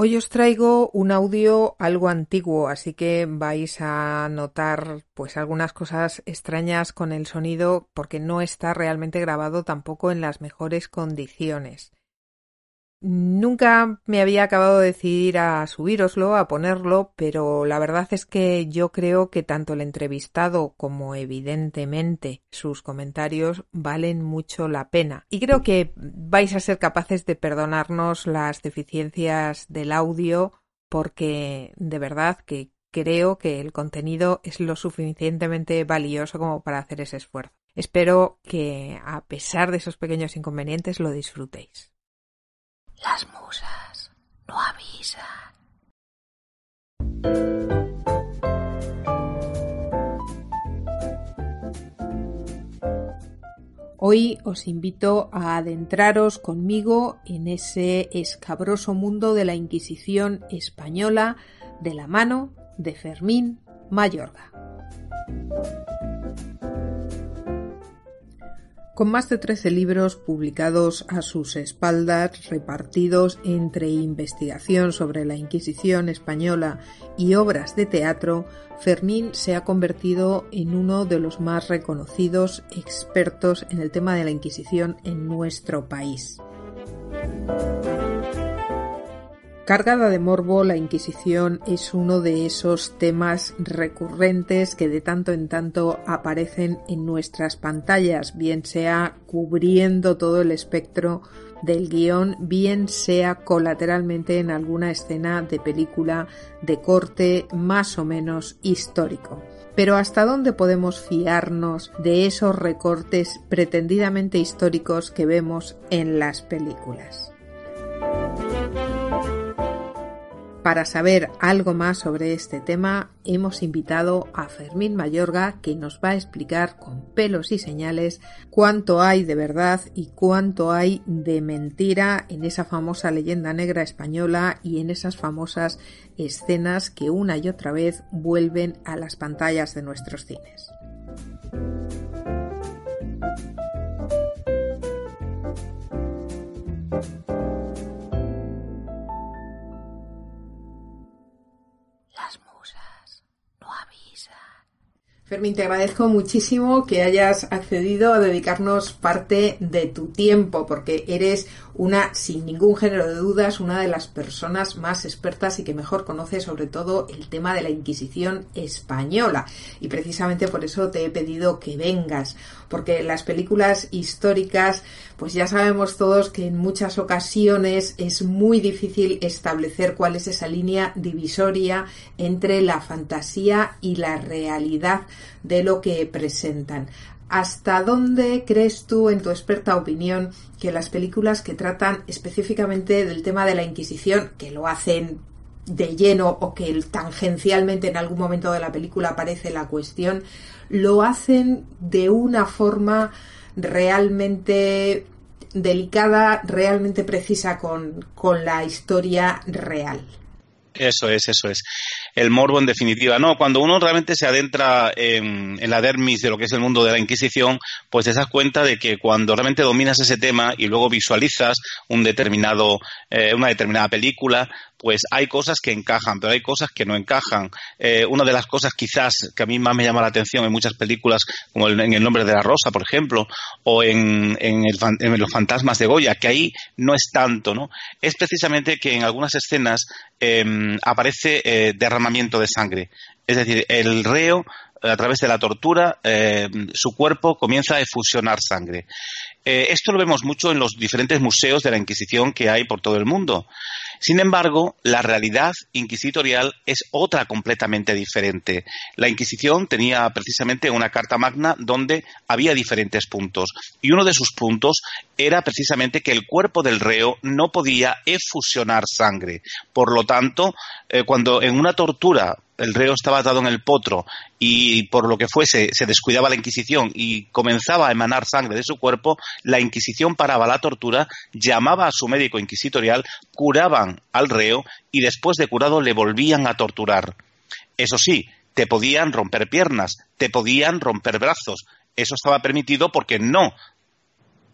Hoy os traigo un audio algo antiguo, así que vais a notar pues algunas cosas extrañas con el sonido porque no está realmente grabado tampoco en las mejores condiciones. Nunca me había acabado de decidir a subíroslo, a ponerlo, pero la verdad es que yo creo que tanto el entrevistado como evidentemente sus comentarios valen mucho la pena. Y creo que vais a ser capaces de perdonarnos las deficiencias del audio porque de verdad que creo que el contenido es lo suficientemente valioso como para hacer ese esfuerzo. Espero que a pesar de esos pequeños inconvenientes lo disfrutéis. Las musas no avisan. Hoy os invito a adentraros conmigo en ese escabroso mundo de la Inquisición española de la mano de Fermín Mayorga. Con más de 13 libros publicados a sus espaldas, repartidos entre investigación sobre la Inquisición española y obras de teatro, Fermín se ha convertido en uno de los más reconocidos expertos en el tema de la Inquisición en nuestro país. Cargada de morbo, la Inquisición es uno de esos temas recurrentes que de tanto en tanto aparecen en nuestras pantallas, bien sea cubriendo todo el espectro del guion, bien sea colateralmente en alguna escena de película de corte más o menos histórico. Pero ¿hasta dónde podemos fiarnos de esos recortes pretendidamente históricos que vemos en las películas? Para saber algo más sobre este tema, hemos invitado a Fermín Mayorga, que nos va a explicar con pelos y señales cuánto hay de verdad y cuánto hay de mentira en esa famosa leyenda negra española y en esas famosas escenas que una y otra vez vuelven a las pantallas de nuestros cines. Fermín, te agradezco muchísimo que hayas accedido a dedicarnos parte de tu tiempo, porque eres una, sin ningún género de dudas, una de las personas más expertas y que mejor conoce sobre todo el tema de la Inquisición española. Y precisamente por eso te he pedido que vengas, porque las películas históricas, pues ya sabemos todos que en muchas ocasiones es muy difícil establecer cuál es esa línea divisoria entre la fantasía y la realidad de lo que presentan. ¿Hasta dónde crees tú, en tu experta opinión, que las películas que tratan específicamente del tema de la Inquisición, que lo hacen de lleno o que tangencialmente en algún momento de la película aparece la cuestión, lo hacen de una forma realmente delicada, realmente precisa con, con la historia real? Eso es, eso es el morbo en definitiva. No, cuando uno realmente se adentra en, la dermis de lo que es el mundo de la Inquisición, pues te das cuenta de que cuando realmente dominas ese tema y luego visualizas un determinado, eh, una determinada película, pues hay cosas que encajan, pero hay cosas que no encajan. Eh, una de las cosas quizás que a mí más me llama la atención en muchas películas, como en El nombre de la rosa, por ejemplo, o en, Los fantasmas de Goya, que ahí no es tanto, ¿no? Es precisamente que en algunas escenas em, aparece eh, de sangre. Es decir, el reo a través de la tortura, em, su cuerpo comienza a efusionar sangre. Eh, esto lo vemos mucho en los diferentes museos de la Inquisición que hay por todo el mundo. Sin embargo, la realidad inquisitorial es otra completamente diferente. La Inquisición tenía precisamente una carta magna donde había diferentes puntos y uno de sus puntos era precisamente que el cuerpo del reo no podía efusionar sangre. Por lo tanto, eh, cuando en una tortura el reo estaba atado en el potro y por lo que fuese se descuidaba la Inquisición y comenzaba a emanar sangre de su cuerpo, la Inquisición paraba la tortura, llamaba a su médico inquisitorial, curaban al reo y después de curado le volvían a torturar. Eso sí, te podían romper piernas, te podían romper brazos. Eso estaba permitido porque no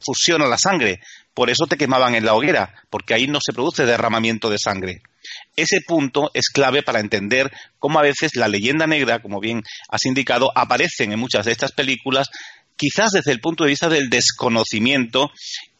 fusiona la sangre. Por eso te quemaban en la hoguera, porque ahí no se produce derramamiento de sangre. ese punto es clave para entender cómo a veces la leyenda negra, como bien has indicado, aparecen en muchas de estas películas quizás desde el punto de vista del desconocimiento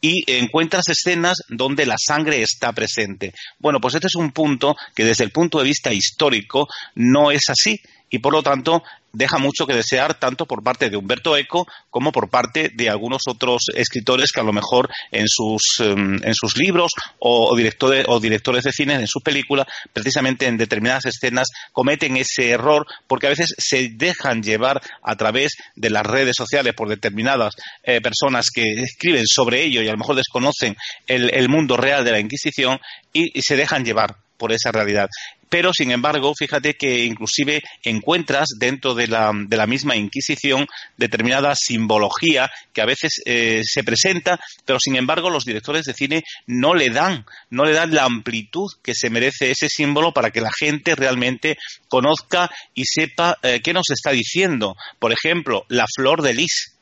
y encuentras escenas donde la sangre está presente. Bueno, pues este es un punto que desde el punto de vista histórico no es así y por lo tanto deja mucho que desear tanto por parte de Humberto Eco como por parte de algunos otros escritores que a lo mejor en sus, em, en sus libros o, directores, o directores de cine en sus películas, precisamente en determinadas escenas, cometen ese error porque a veces se dejan llevar a través de las redes sociales por determinadas eh, personas que escriben sobre ello y a lo mejor desconocen el, mundo real de la Inquisición y se dejan llevar por esa realidad. Pero, sin embargo, fíjate que inclusive encuentras dentro de la, de la misma Inquisición determinada simbología que a veces eh, se presenta, pero sin embargo los directores de cine no le dan, no le dan la amplitud que se merece ese símbolo para que la gente realmente conozca y sepa eh, qué nos está diciendo. Por ejemplo, la flor de lis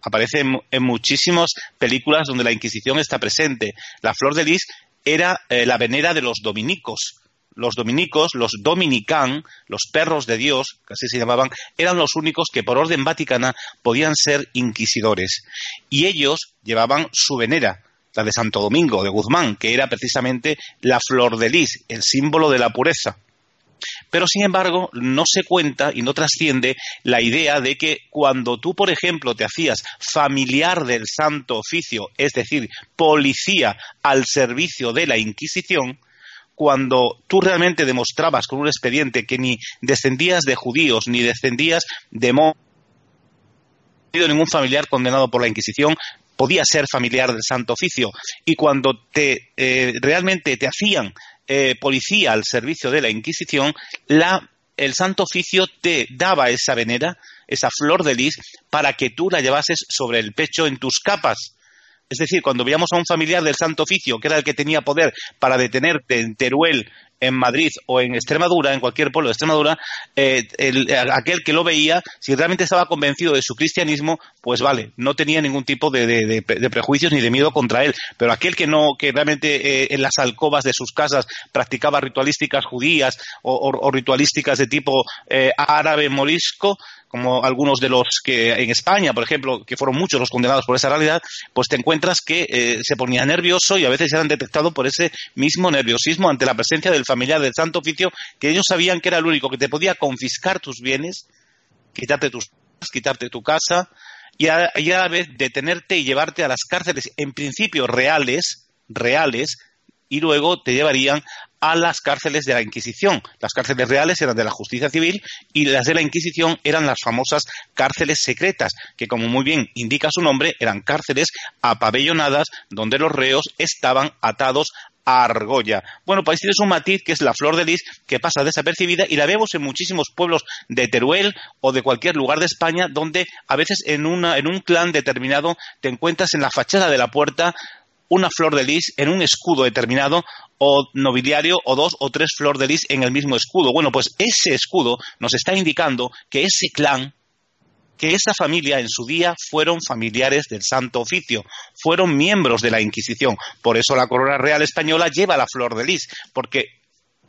aparece en, muchísimas películas donde la Inquisición está presente. La flor de lis era eh, la venera de los dominicos. Los dominicos, los dominican, los perros de Dios, que así se llamaban, eran los únicos que por orden vaticana podían ser inquisidores. Y ellos llevaban su venera, la de Santo Domingo, de Guzmán, que era precisamente la flor de lis, el símbolo de la pureza. Pero, sin embargo, no se cuenta y no trasciende la idea de que cuando tú, por ejemplo, te hacías familiar del Santo Oficio, es decir, policía al servicio de la Inquisición, cuando tú realmente demostrabas con un expediente que ni descendías de judíos ni descendías de ningún familiar condenado por la Inquisición podía ser familiar del Santo Oficio y cuando te eh, realmente te hacían eh, policía al servicio de la Inquisición, el Santo Oficio te daba esa venera, esa flor de lis, para que tú la llevases sobre el pecho en tus capas. Es decir, cuando veíamos a un familiar del Santo Oficio, que era el que tenía poder para detenerte en Teruel, en Madrid o en Extremadura, en cualquier pueblo de Extremadura, eh, aquel que lo veía, si realmente estaba convencido de su cristianismo, pues vale, no tenía ningún tipo de, prejuicios ni de miedo contra él. Pero aquel que no, que realmente eh, en las alcobas de sus casas practicaba ritualísticas judías o, ritualísticas de tipo eh, árabe morisco, como algunos de los que en España, por ejemplo, que fueron muchos los condenados por esa realidad, pues te encuentras que eh, se ponía nervioso y a veces eran detectados por ese mismo nerviosismo ante la presencia del familiar del Santo Oficio, que ellos sabían que era el único que te podía confiscar tus bienes, quitarte tus quitarte tu casa y a, y a la vez detenerte y llevarte a las cárceles en principio reales, reales, y luego te llevarían a las cárceles de la Inquisición. Las cárceles reales eran de la justicia civil y las de la Inquisición eran las famosas cárceles secretas, que como muy bien indica su nombre, eran cárceles apabellonadas donde los reos estaban atados a argolla. Bueno, pues tienes un matiz que es la flor de lis que pasa desapercibida y la vemos en muchísimos pueblos de Teruel o de cualquier lugar de España donde a veces en, una, en un clan determinado te encuentras en la fachada de la puerta una flor de lis en un escudo determinado o nobiliario o dos o tres flor de lis en el mismo escudo. Bueno, pues ese escudo nos está indicando que ese clan, que esa familia en su día fueron familiares del Santo Oficio, fueron miembros de la Inquisición. Por eso la corona real española lleva la flor de lis, porque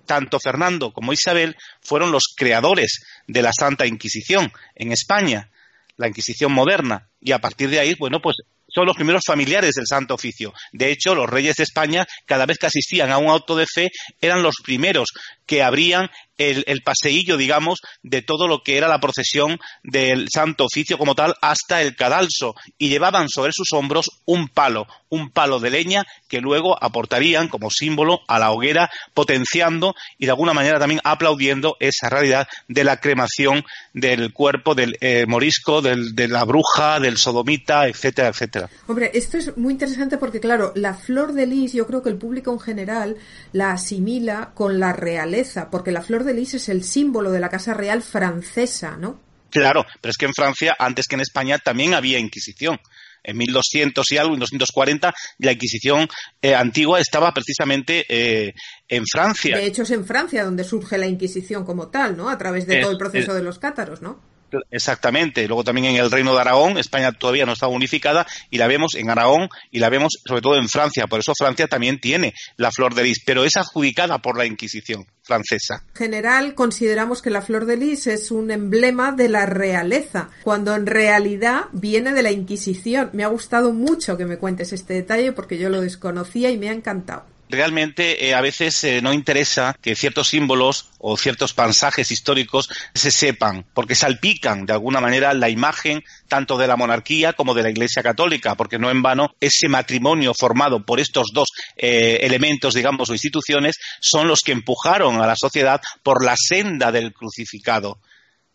tanto Fernando como Isabel fueron los creadores de la Santa Inquisición en España, la Inquisición moderna, y a partir de ahí, bueno, pues son los primeros familiares del Santo Oficio. De hecho, los reyes de España, cada vez que asistían a un auto de fe, eran los primeros que abrían el, el, paseillo, digamos, de todo lo que era la procesión del Santo Oficio como tal hasta el cadalso y llevaban sobre sus hombros un palo, un palo de leña que luego aportarían como símbolo a la hoguera, potenciando y de alguna manera también aplaudiendo esa realidad de la cremación del cuerpo del eh, morisco, del, de la bruja, del sodomita, etcétera, etcétera. Hombre, esto es muy interesante porque, claro, la flor de lis, yo creo que el público en general la asimila con la realeza, porque la flor de lis es el símbolo de la Casa Real francesa, ¿no? Claro, pero es que en Francia, antes que en España, también había Inquisición. En 1200 y algo, en 240, la Inquisición eh, antigua estaba precisamente eh, en Francia. De hecho, es en Francia donde surge la Inquisición como tal, ¿no? A través de todo el proceso de los cátaros, ¿no? Exactamente. Luego también en el Reino de Aragón, España todavía no estaba unificada y la vemos en Aragón y la vemos sobre todo en Francia. Por eso Francia también tiene la flor de lis, pero es adjudicada por la Inquisición francesa. En general consideramos que la flor de lis es un emblema de la realeza, cuando en realidad viene de la Inquisición. Me ha gustado mucho que me cuentes este detalle porque yo lo desconocía y me ha encantado realmente eh, a veces eh, no interesa que ciertos símbolos o ciertos pasajes históricos se sepan, porque salpican de alguna manera la imagen tanto de la monarquía como de la Iglesia Católica, porque no en vano ese matrimonio formado por estos dos eh, elementos, digamos, o instituciones, son los que empujaron a la sociedad por la senda del crucificado.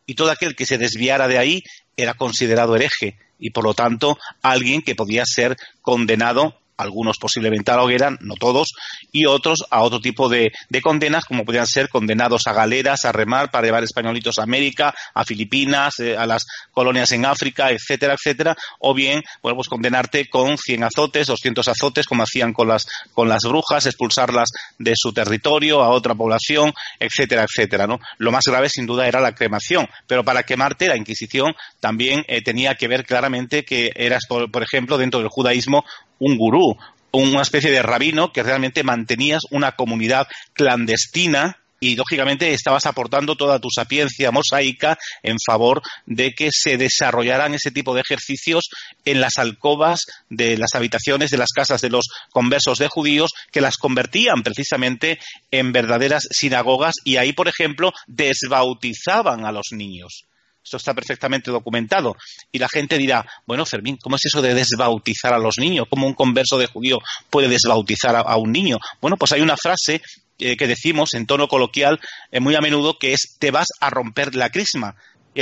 Y todo aquel que se desviara de ahí era considerado hereje y, por lo tanto, alguien que podía ser condenado algunos posiblemente a la hoguera, no todos, y otros a otro tipo de, condenas, como podrían ser condenados a galeras, a remar para llevar españolitos a América, a Filipinas, eh, a las colonias en África, etcétera, etcétera, o bien, bueno, pues condenarte con 100 azotes, 200 azotes, como hacían con las, con las brujas, expulsarlas de su territorio a otra población, etcétera, etcétera, ¿no? Lo más grave, sin duda, era la cremación, pero para quemarte, la Inquisición también eh, tenía que ver claramente que eras, por ejemplo, dentro del judaísmo, un gurú, una especie de rabino que realmente mantenías una comunidad clandestina y lógicamente estabas aportando toda tu sapiencia mosaica en favor de que se desarrollaran ese tipo de ejercicios en las alcobas de las habitaciones de las casas de los conversos de judíos que las convertían precisamente en verdaderas sinagogas y ahí, por ejemplo, desbautizaban a los niños. Esto está perfectamente documentado. Y la gente dirá, bueno, Fermín, ¿cómo es eso de desbautizar a los niños? ¿Cómo un converso de judío puede desbautizar a, un niño? Bueno, pues hay una frase eh, que decimos en tono coloquial eh, muy a menudo que es te vas a romper la crisma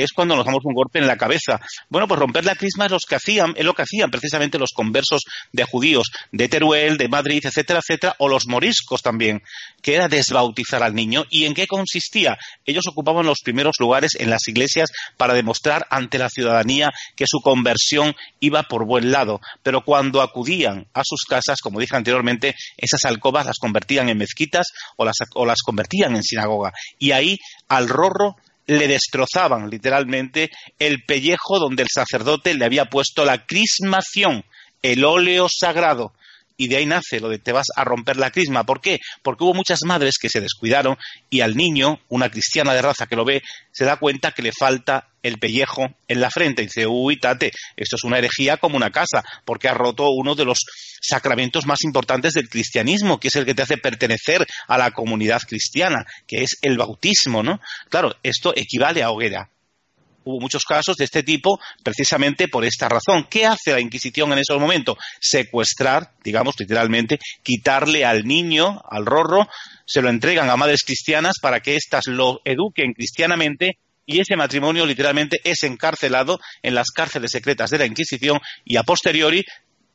es cuando nos damos un golpe en la cabeza. Bueno, pues romper la crisma es, los que hacían, es lo que hacían precisamente los conversos de judíos de Teruel, de Madrid, etcétera, etcétera, o los moriscos también, que era desbautizar al niño. ¿Y en qué consistía? Ellos ocupaban los primeros lugares en las iglesias para demostrar ante la ciudadanía que su conversión iba por buen lado. Pero cuando acudían a sus casas, como dije anteriormente, esas alcobas las convertían en mezquitas o las, o las convertían en sinagoga. Y ahí al rorro le destrozaban literalmente el pellejo donde el sacerdote le había puesto la crismación, el óleo sagrado. Y de ahí nace lo de te vas a romper la crisma. ¿Por qué? Porque hubo muchas madres que se descuidaron y al niño, una cristiana de raza que lo ve, se da cuenta que le falta el pellejo en la frente. Y dice, uy, tate, esto es una herejía como una casa, porque ha roto uno de los sacramentos más importantes del cristianismo, que es el que te hace pertenecer a la comunidad cristiana, que es el bautismo, ¿no? Claro, esto equivale a hoguera. Hubo muchos casos de este tipo precisamente por esta razón. ¿Qué hace la Inquisición en esos momentos? Secuestrar, digamos literalmente, quitarle al niño, al rorro, se lo entregan a madres cristianas para que éstas lo eduquen cristianamente y ese matrimonio literalmente es encarcelado en las cárceles secretas de la Inquisición y a posteriori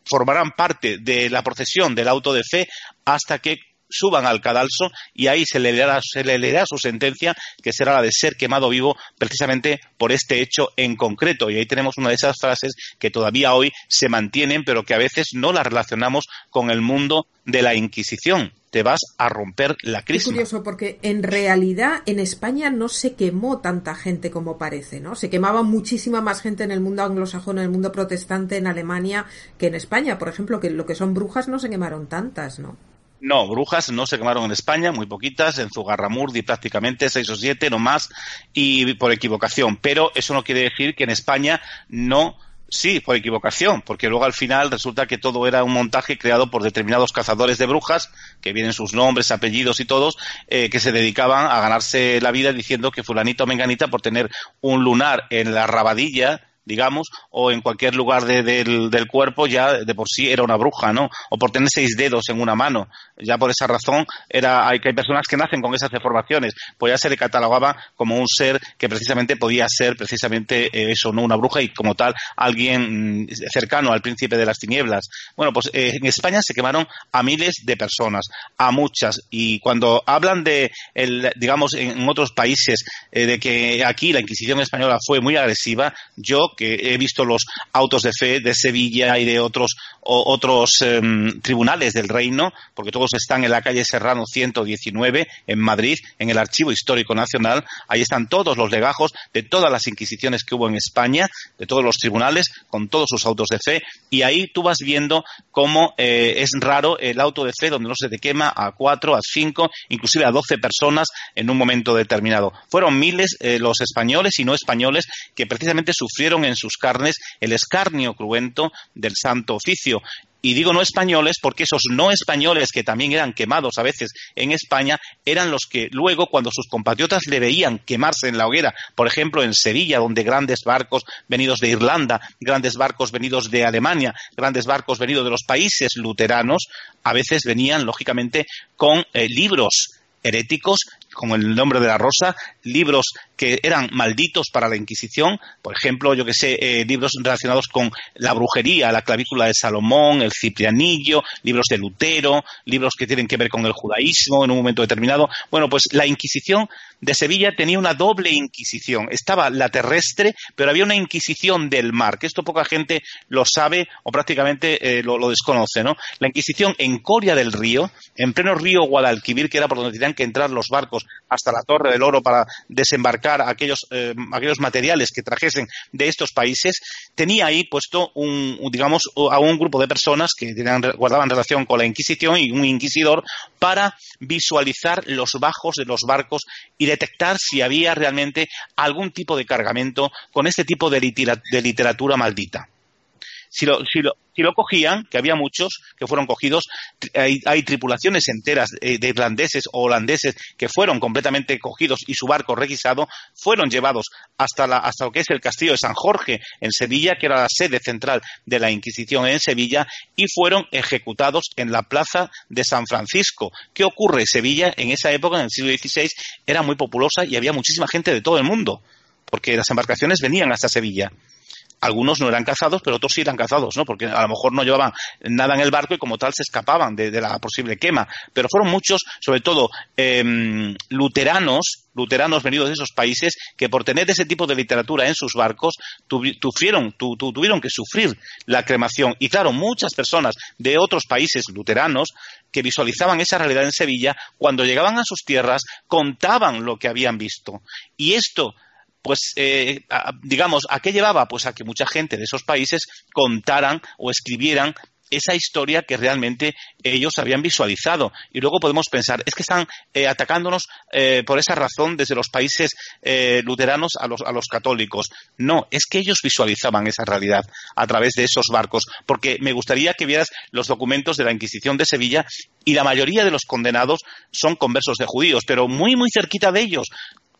formarán parte de la procesión del auto de fe hasta que suban al cadalso y ahí se le, leerá, se le leerá su sentencia, que será la de ser quemado vivo precisamente por este hecho en concreto. Y ahí tenemos una de esas frases que todavía hoy se mantienen, pero que a veces no las relacionamos con el mundo de la Inquisición te vas a romper la crisis. Es curioso porque en realidad en España no se quemó tanta gente como parece, ¿no? Se quemaba muchísima más gente en el mundo anglosajón, en el mundo protestante, en Alemania, que en España, por ejemplo, que lo que son brujas no se quemaron tantas, ¿no? No, brujas no se quemaron en España, muy poquitas, en Zugarramurdi prácticamente seis o siete, no más, y por equivocación. Pero eso no quiere decir que en España no Sí, por equivocación, porque luego al final resulta que todo era un montaje creado por determinados cazadores de brujas, que vienen sus nombres, apellidos y todos, eh, que se dedicaban a ganarse la vida diciendo que fulanito o menganita por tener un lunar en la rabadilla digamos, o en cualquier lugar del, cuerpo ya de por sí era una bruja, ¿no? O por tener seis dedos en una mano. Ya por esa razón era, hay, que hay personas que nacen con esas deformaciones. Pues ya se le catalogaba como un ser que precisamente podía ser precisamente eh, eso, no una bruja y como tal alguien mm, cercano al príncipe de las tinieblas. Bueno, pues eh, en España se quemaron a miles de personas, a muchas. Y cuando hablan de, el, digamos, en otros países, eh, de que aquí la Inquisición española fue muy agresiva, yo que he visto los autos de fe de Sevilla y de otros, otros em, tribunales del reino, porque todos están en la calle Serrano 119 en Madrid, en el Archivo Histórico Nacional. Ahí están todos los legajos de todas las inquisiciones que hubo en España, de todos los tribunales, con todos sus autos de fe. Y ahí tú vas viendo cómo eh, es raro el auto de fe donde no se te quema a cuatro, a cinco, inclusive a doce personas en un momento determinado. Fueron miles eh, los españoles y no españoles que precisamente sufrieron en sus carnes el escarnio cruento del Santo Oficio. Y digo no españoles porque esos no españoles que también eran quemados a veces en España eran los que luego cuando sus compatriotas le veían quemarse en la hoguera, por ejemplo en Sevilla, donde grandes barcos venidos de Irlanda, grandes barcos venidos de Alemania, grandes barcos venidos de los países luteranos, a veces venían lógicamente con eh, libros heréticos, como el nombre de la rosa, libros que eran malditos para la Inquisición, por ejemplo, yo que sé, eh, libros relacionados con la brujería, la clavícula de Salomón, el Ciprianillo, libros de Lutero, libros que tienen que ver con el judaísmo en un momento determinado. Bueno, pues la Inquisición de Sevilla tenía una doble Inquisición. Estaba la terrestre, pero había una Inquisición del mar, que esto poca gente lo sabe o prácticamente eh, lo, desconoce, ¿no? La Inquisición en Coria del Río, en pleno río Guadalquivir, que era por donde tenían que entrar los barcos hasta la Torre del Oro para desembarcar aquellos, eh, aquellos materiales que trajesen de estos países, tenía ahí puesto un, digamos, a un grupo de personas que guardaban relación con la Inquisición y un inquisidor para visualizar los bajos de los barcos y detectar si había realmente algún tipo de cargamento con este tipo de literatura maldita si lo, si lo, si lo cogían, que había muchos que fueron cogidos, hay, tripulaciones enteras eh, de irlandeses o holandeses que fueron completamente cogidos y su barco requisado, fueron llevados hasta, la, hasta lo que es el castillo de San Jorge en Sevilla, que era la sede central de la Inquisición en Sevilla, y fueron ejecutados en la plaza de San Francisco. ¿Qué ocurre? Sevilla en esa época, en el siglo XVI, era muy populosa y había muchísima gente de todo el mundo, porque las embarcaciones venían hasta Sevilla algunos no eran cazados, pero otros sí eran cazados, ¿no? Porque a lo mejor no llevaban nada en el barco y como tal se escapaban de, la posible quema. Pero fueron muchos, sobre todo em, luteranos, luteranos venidos de esos países, que por tener ese tipo de literatura en sus barcos tuvieron que sufrir la cremación. Y claro, muchas personas de otros países luteranos que visualizaban esa realidad en Sevilla, cuando llegaban a sus tierras, contaban lo que habían visto. Y esto pues eh, digamos, ¿a qué llevaba? Pues a que mucha gente de esos países contaran o escribieran esa historia que realmente ellos habían visualizado. Y luego podemos pensar, es que están eh, atacándonos eh, por esa razón desde los países luteranos a los, a los católicos. No, es que ellos visualizaban esa realidad a través de esos barcos. Porque me gustaría que vieras los documentos de la Inquisición de Sevilla y la mayoría de los condenados son conversos de judíos, pero muy, muy cerquita de ellos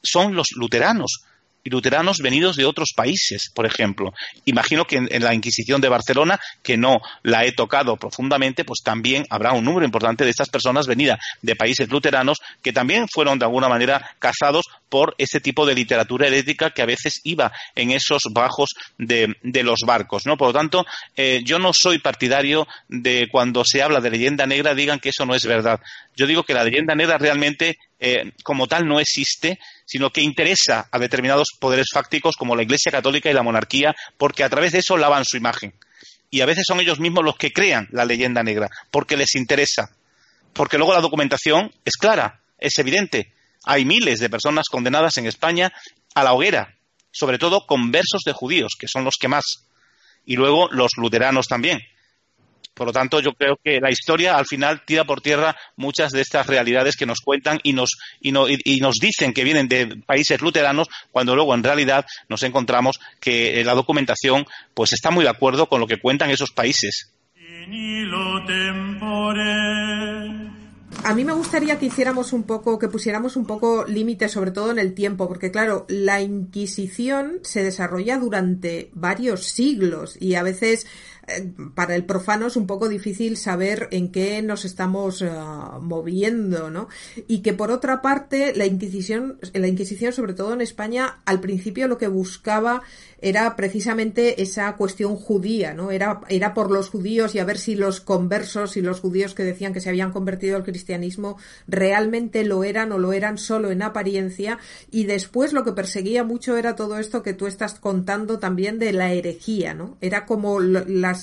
son los luteranos y luteranos venidos de otros países, por ejemplo. Imagino que en, la Inquisición de Barcelona, que no la he tocado profundamente, pues también habrá un número importante de estas personas venidas de países luteranos que también fueron de alguna manera cazados por ese tipo de literatura herética que a veces iba en esos bajos de, los barcos, ¿no? Por lo tanto, eh, yo no soy partidario de cuando se habla de leyenda negra digan que eso no es verdad. Yo digo que la leyenda negra realmente eh, como tal no existe, sino que interesa a determinados poderes fácticos como la Iglesia Católica y la monarquía, porque a través de eso lavan su imagen. Y a veces son ellos mismos los que crean la leyenda negra, porque les interesa. Porque luego la documentación es clara, es evidente. Hay miles de personas condenadas en España a la hoguera, sobre todo conversos de judíos, que son los que más. Y luego los luteranos también. Por lo tanto, yo creo que la historia al final tira por tierra muchas de estas realidades que nos cuentan y nos, y, nos dicen que vienen de países luteranos, cuando luego en realidad nos encontramos que eh, la documentación pues está muy de acuerdo con lo que cuentan esos países. A mí me gustaría que hiciéramos un poco, que pusiéramos un poco límite, sobre todo en el tiempo, porque claro, la Inquisición se desarrolla durante varios siglos y a veces para el profano es un poco difícil saber en qué nos estamos eh, moviendo, ¿no? Y que por otra parte, la Inquisición, la Inquisición, sobre todo en España, al principio lo que buscaba era precisamente esa cuestión judía, ¿no? Era, era por los judíos y a ver si los conversos y los judíos que decían que se habían convertido al cristianismo realmente lo eran o lo eran solo en apariencia y después lo que perseguía mucho era todo esto que tú estás contando también de la herejía, ¿no? Era como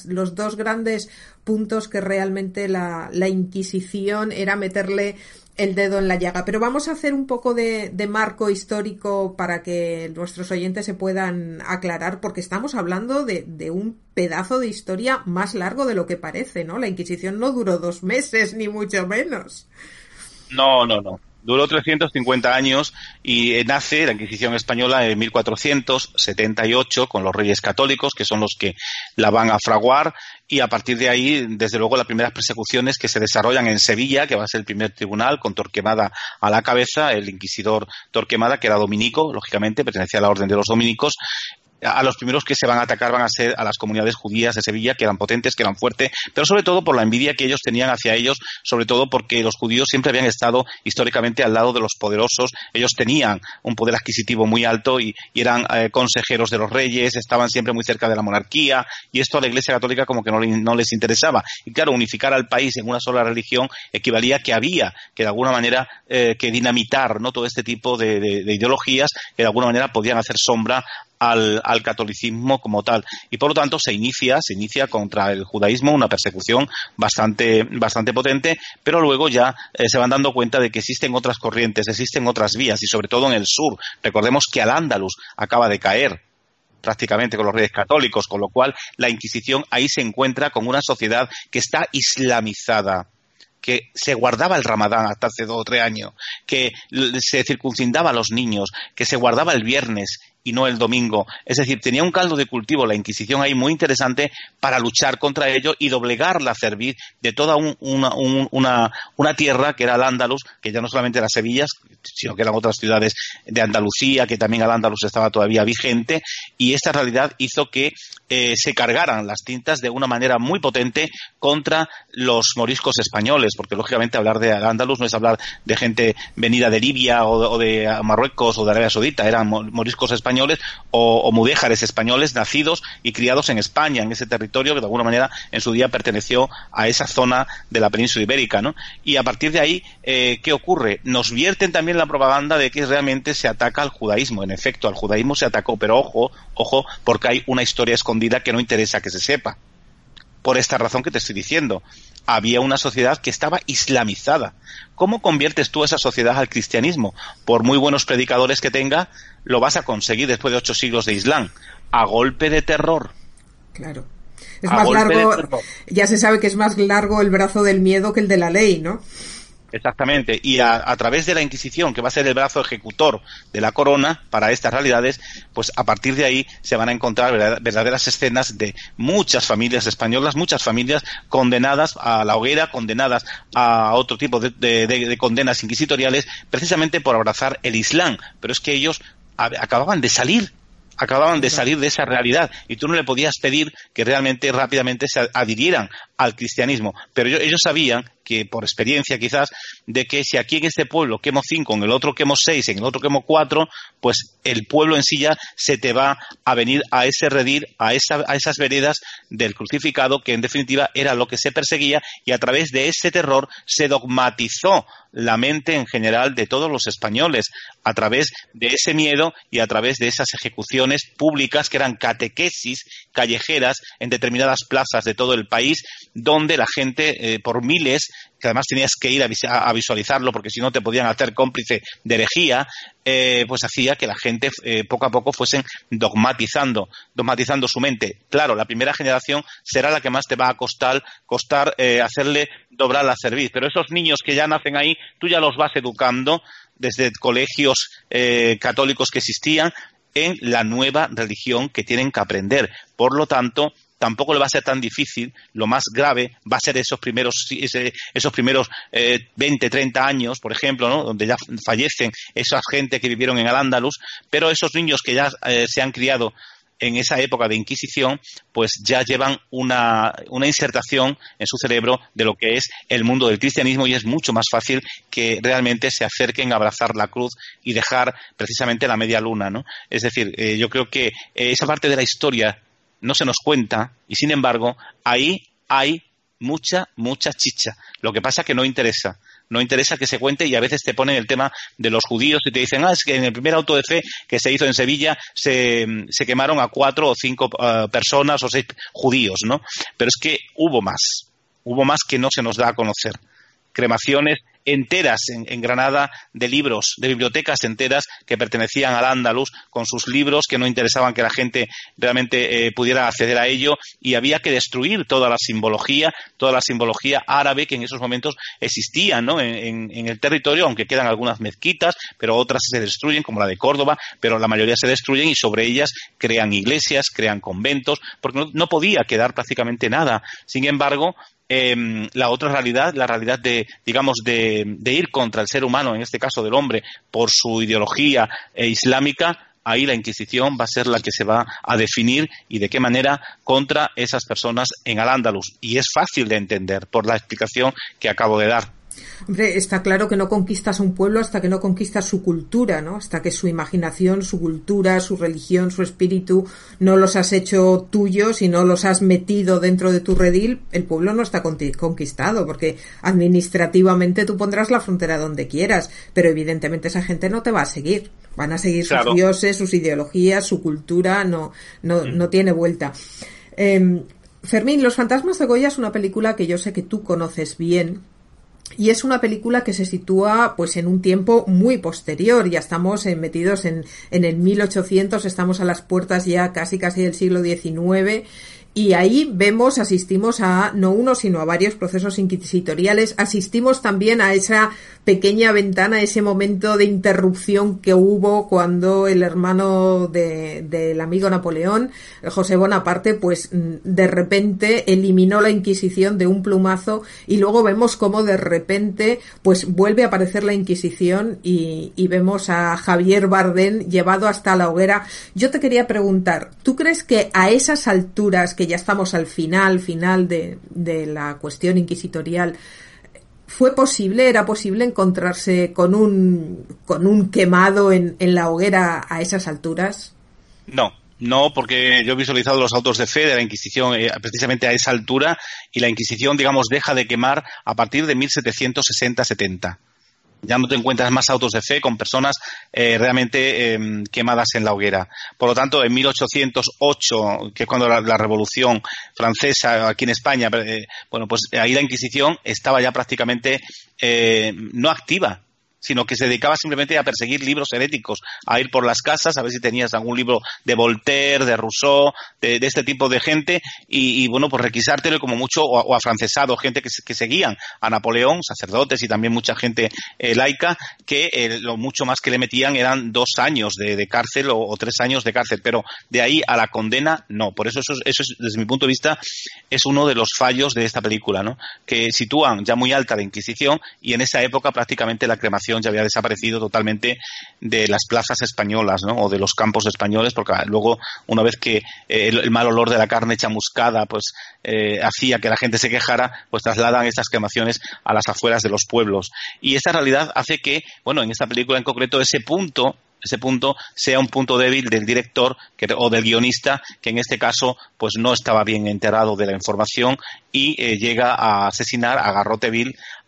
los dos grandes puntos que realmente la, la Inquisición era meterle el dedo en la llaga. Pero vamos a hacer un poco de, marco histórico para que nuestros oyentes se puedan aclarar, porque estamos hablando de, de, un pedazo de historia más largo de lo que parece, ¿no? La Inquisición no duró dos meses, ni mucho menos. No, no, no. Duró 350 años y nace la Inquisición española en 1478 con los reyes católicos, que son los que la van a fraguar, y a partir de ahí, desde luego, las primeras persecuciones que se desarrollan en Sevilla, que va a ser el primer tribunal, con Torquemada a la cabeza, el inquisidor Torquemada, que era dominico, lógicamente, pertenecía a la orden de los dominicos, a los primeros que se van a atacar van a ser a las comunidades judías de Sevilla, que eran potentes, que eran fuertes, pero sobre todo por la envidia que ellos tenían hacia ellos, sobre todo porque los judíos siempre habían estado históricamente al lado de los poderosos, ellos tenían un poder adquisitivo muy alto y, eran eh, consejeros de los reyes, estaban siempre muy cerca de la monarquía, y esto a la Iglesia Católica como que no, les interesaba. Y claro, unificar al país en una sola religión equivalía a que había que de alguna manera eh, que dinamitar ¿no? todo este tipo de ideologías que de alguna manera podían hacer sombra al, al, catolicismo como tal. Y por lo tanto se inicia, se inicia contra el judaísmo una persecución bastante, bastante potente, pero luego ya eh, se van dando cuenta de que existen otras corrientes, existen otras vías, y sobre todo en el sur. Recordemos que Al-Ándalus acaba de caer prácticamente con los reyes católicos, con lo cual la Inquisición ahí se encuentra con una sociedad que está islamizada que se guardaba el ramadán hasta hace dos o tres años, que se circuncindaba a los niños, que se guardaba el viernes y no el domingo. Es decir, tenía un caldo de cultivo la Inquisición ahí muy interesante para luchar contra ello y doblegar la cerviz de toda una, una, tierra que era el Ándalus, que ya no solamente era Sevilla, sino que eran otras ciudades de Andalucía, que también el Ándalus estaba todavía vigente, y esta realidad hizo que eh, se cargaran las tintas de una manera muy potente contra los moriscos españoles, porque lógicamente hablar de Al-Ándalus no es hablar de gente venida de Libia o, o de Marruecos o de Arabia Saudita, eran moriscos españoles españoles o, mudéjares españoles nacidos y criados en España, en ese territorio que de alguna manera en su día perteneció a esa zona de la península ibérica. ¿no? Y a partir de ahí, eh, ¿qué ocurre? Nos vierten también la propaganda de que realmente se ataca al judaísmo. En efecto, al judaísmo se atacó, pero ojo, ojo, porque hay una historia escondida que no interesa que se sepa. Por esta razón que te estoy diciendo había una sociedad que estaba islamizada. ¿Cómo conviertes tú esa sociedad al cristianismo? Por muy buenos predicadores que tenga, lo vas a conseguir después de ocho siglos de Islam. A golpe de terror. Claro. Es más largo, ya se sabe que es más largo el brazo del miedo que el de la ley, ¿no? Exactamente. Y a, través de la Inquisición, que va a ser el brazo ejecutor de la corona para estas realidades, pues a partir de ahí se van a encontrar verdaderas escenas de muchas familias españolas, muchas familias condenadas a la hoguera, condenadas a otro tipo de, condenas inquisitoriales, precisamente por abrazar el Islam. Pero es que ellos acababan de salir acababan de salir de esa realidad y tú no le podías pedir que realmente rápidamente se adhirieran al cristianismo. Pero ellos sabían que por experiencia quizás, de que si aquí en este pueblo quemo cinco, en el otro quemo seis, en el otro quemo cuatro, pues el pueblo en sí ya se te va a venir a ese redir, a, esa, a esas veredas del crucificado, que en definitiva era lo que se perseguía, y a través de ese terror se dogmatizó la mente en general de todos los españoles, a través de ese miedo y a través de esas ejecuciones públicas que eran catequesis callejeras en determinadas plazas de todo el país, donde la gente eh, por miles que además tenías que ir a, visualizarlo porque si no te podían hacer cómplice de herejía, eh, pues hacía que la gente eh, poco a poco fuesen dogmatizando, dogmatizando su mente. Claro, la primera generación será la que más te va a costar, costar hacerle doblar la cerviz, pero esos niños que ya nacen ahí, tú ya los vas educando desde colegios católicos que existían en la nueva religión que tienen que aprender. Por lo tanto, tampoco le va a ser tan difícil. Lo más grave va a ser esos primeros, esos primeros eh, 20, 30 años, por ejemplo, donde ya fallecen esas gente que vivieron en Al-Ándalus, pero esos niños que ya eh, se han criado en esa época de Inquisición, pues ya llevan una, una insertación en su cerebro de lo que es el mundo del cristianismo y es mucho más fácil que realmente se acerquen a abrazar la cruz y dejar precisamente la media luna, ¿no? Es decir, eh, yo creo que eh, esa parte de la historia no se nos cuenta y sin embargo ahí hay mucha, mucha chicha. Lo que pasa es que no interesa no interesa que se cuente y a veces te ponen el tema de los judíos y te dicen, ah, es que en el primer auto de fe que se hizo en Sevilla se, quemaron a cuatro o cinco eh, personas o seis judíos, ¿no? Pero es que hubo más, hubo más que no se nos da a conocer. Cremaciones enteras en, Granada de libros, de bibliotecas enteras que pertenecían al Andalus con sus libros que no interesaban que la gente realmente eh, pudiera acceder a ello y había que destruir toda la simbología, toda la simbología árabe que en esos momentos existía ¿no? en, el territorio, aunque quedan algunas mezquitas, pero otras se destruyen, como la de Córdoba, pero la mayoría se destruyen y sobre ellas crean iglesias, crean conventos, porque no podía quedar prácticamente nada. Sin embargo, Em, la otra realidad, la realidad de, digamos, de, ir contra el ser humano, en este caso del hombre, por su ideología eh, islámica, ahí la Inquisición va a ser la que se va a definir y de qué manera contra esas personas en Al-Ándalus. Y es fácil de entender por la explicación que acabo de dar. Hombre, está claro que no conquistas un pueblo hasta que no conquistas su cultura, ¿no? Hasta que su imaginación, su cultura, su religión, su espíritu no los has hecho tuyos y no los has metido dentro de tu redil, el pueblo no está conquistado, porque administrativamente tú pondrás la frontera donde quieras, pero evidentemente esa gente no te va a seguir. Van a seguir sus dioses, sus ideologías, su cultura, no, no, mm. no tiene vuelta. Em, Fermín, Los fantasmas de Goya es una película que yo sé que tú conoces bien, y es una película que se sitúa pues en un tiempo muy posterior, ya estamos eh, metidos en, en el 1800, estamos a las puertas ya casi casi del siglo XIX y ahí vemos, asistimos a no uno, sino a varios procesos inquisitoriales. Asistimos también a esa pequeña ventana, ese momento de interrupción que hubo cuando el hermano del amigo Napoleón, José Bonaparte, pues mm, de repente eliminó la Inquisición de un plumazo y luego vemos cómo de repente pues vuelve a aparecer la Inquisición y, y vemos a Javier Bardén llevado hasta la hoguera. Yo te quería preguntar, ¿tú crees que a esas alturas que ya estamos al final, final de, de la cuestión inquisitorial, ¿Fue posible, era posible encontrarse con un, con un quemado en, en la hoguera a esas alturas? No, no, porque yo he visualizado los autos de fe de la Inquisición eh, precisamente a esa altura y la Inquisición, digamos, deja de quemar a partir de 1760-70 ya no te encuentras más autos de fe con personas eh, realmente em, quemadas en la hoguera. Por lo tanto, en 1808, que es cuando la, Revolución Francesa aquí en España, eh, bueno, pues ahí la Inquisición estaba ya prácticamente eh, no activa sino que se dedicaba simplemente a perseguir libros heréticos, a ir por las casas a ver si tenías algún libro de Voltaire, de Rousseau, de, este tipo de gente, y, bueno, pues requisártelo como mucho, o, a francesado, gente que, seguían a Napoleón, sacerdotes y también mucha gente eh, laica, que eh, lo mucho más que le metían eran dos años de, cárcel o, tres años de cárcel, pero de ahí a la condena, no. Por eso eso, eso es, desde mi punto de vista, es uno de los fallos de esta película, ¿no? Que sitúan ya muy alta la Inquisición y en esa época prácticamente la cremación ya había desaparecido totalmente de las plazas españolas, ¿no? O de los campos españoles, porque luego, una vez que eh, el, mal olor de la carne chamuscada, pues, eh, hacía que la gente se quejara, pues trasladan estas quemaciones a las afueras de los pueblos. Y esta realidad hace que, bueno, en esta película en concreto, ese punto ese punto sea un punto débil del director o del guionista que en este caso pues no estaba bien enterado de la información y eh, llega a asesinar a Garrote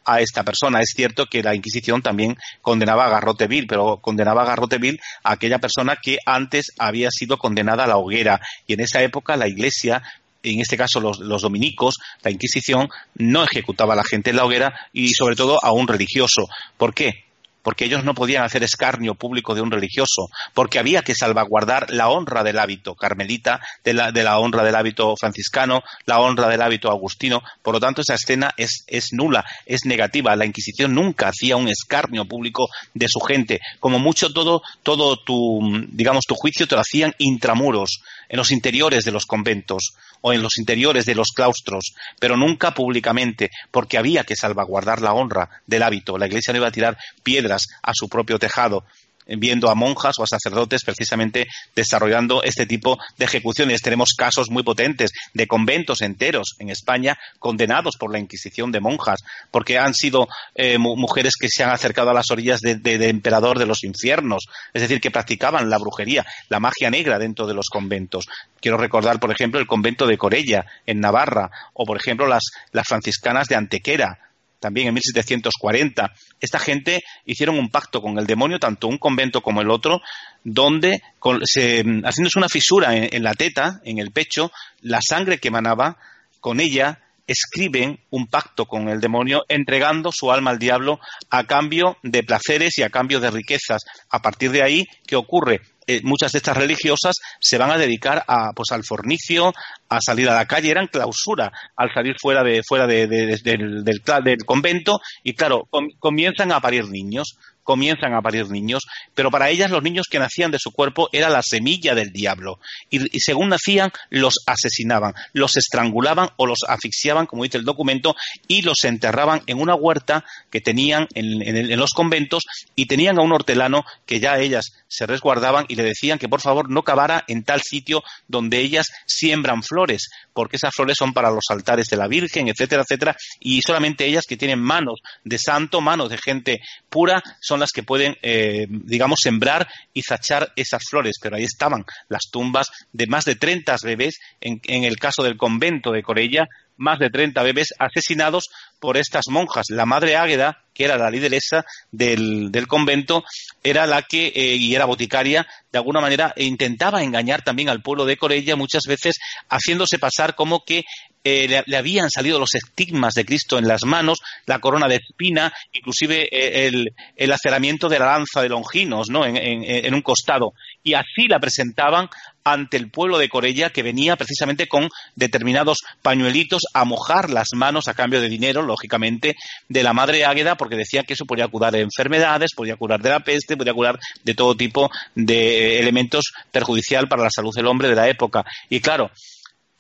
a esta persona. Es cierto que la Inquisición también condenaba a Garrote Vil, pero condenaba a Garrote Vil a aquella persona que antes había sido condenada a la hoguera. Y en esa época la Iglesia en este caso los, los, dominicos, la Inquisición, no ejecutaba a la gente en la hoguera y sobre todo a un religioso. ¿Por qué? Porque ellos no podían hacer escarnio público de un religioso, porque había que salvaguardar la honra del hábito carmelita, de la, de la honra del hábito franciscano, la honra del hábito agustino. Por lo tanto, esa escena es, es nula, es negativa. La Inquisición nunca hacía un escarnio público de su gente. Como mucho todo, todo tu, digamos, tu juicio te lo hacían intramuros, en los interiores de los conventos o en los interiores de los claustros, pero nunca públicamente, porque había que salvaguardar la honra del hábito. La Iglesia no iba a tirar piedras a su propio tejado. viendo a monjas o a sacerdotes precisamente desarrollando este tipo de ejecuciones. Tenemos casos muy potentes de conventos enteros en España condenados por la Inquisición de monjas, porque han sido eh, mujeres que se han acercado a las orillas de, emperador de los infiernos, es decir, que practicaban la brujería, la magia negra dentro de los conventos. Quiero recordar, por ejemplo, el convento de Corella, en Navarra, o, por ejemplo, las franciscanas de Antequera, también en 1740. Esta gente hicieron un pacto con el demonio, tanto un convento como el otro, donde, haciéndose una fisura en, la teta, en el pecho, la sangre que emanaba, con ella escriben un pacto con el demonio entregando su alma al diablo a cambio de placeres y a cambio de riquezas. A partir de ahí, ¿qué ocurre? Eh, muchas de estas religiosas se van a dedicar a, pues, al fornicio, a salir a la calle, eran clausura al salir fuera de, fuera del, del, convento. Y claro, comienzan a parir niños comienzan a parir niños, pero para ellas los niños que nacían de su cuerpo era la semilla del diablo. Y, según nacían, los asesinaban, los estrangulaban o los asfixiaban, como dice el documento, y los enterraban en una huerta que tenían en, en los conventos. Y tenían a un hortelano que ya ellas se resguardaban y le decían que por favor no cavara en tal sitio donde ellas siembran flores, porque esas flores son para los altares de la Virgen, etcétera, etcétera, y solamente ellas que tienen manos de santo, manos de gente pura, son las que pueden, eh, digamos, sembrar y zachar esas flores. Pero ahí estaban las tumbas de más de 30 bebés, en, en el caso del convento de Corella, más de 30 bebés asesinados por estas monjas. La madre Águeda, que era la lideresa del, convento, era la que, eh, y era boticaria, de alguna manera intentaba engañar también al pueblo de Corella, muchas veces haciéndose pasar como que eh, le, habían salido los estigmas de Cristo en las manos, la corona de espina, inclusive eh, el, el, aceramiento de la lanza de Longinos, ¿no? En, en, un costado. Y así la presentaban ante el pueblo de Corella, que venía precisamente con determinados pañuelitos a mojar las manos a cambio de dinero, lógicamente, de la madre Águeda, porque decía que eso podía curar de enfermedades, podía curar de la peste, podía curar de todo tipo de elementos perjudicial para la salud del hombre de la época. Y claro,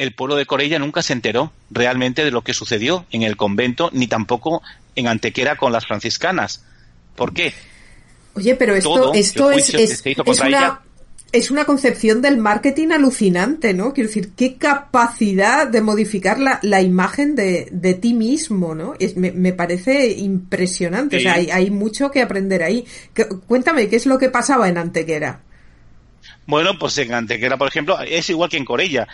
el pueblo de Corella nunca se enteró realmente de lo que sucedió en el convento, ni tampoco en Antequera con las franciscanas. ¿Por qué? Oye, pero esto, esto es, es, una, es, una, concepción del marketing alucinante, ¿no? Quiero decir, qué capacidad de modificar la, la imagen de, de, ti mismo, ¿no? Es, me, me, parece impresionante. O sea, hay, hay, mucho que aprender ahí. Cuéntame, ¿qué es lo que pasaba en Antequera? Bueno, pues en Antequera, por ejemplo, es igual que en Corella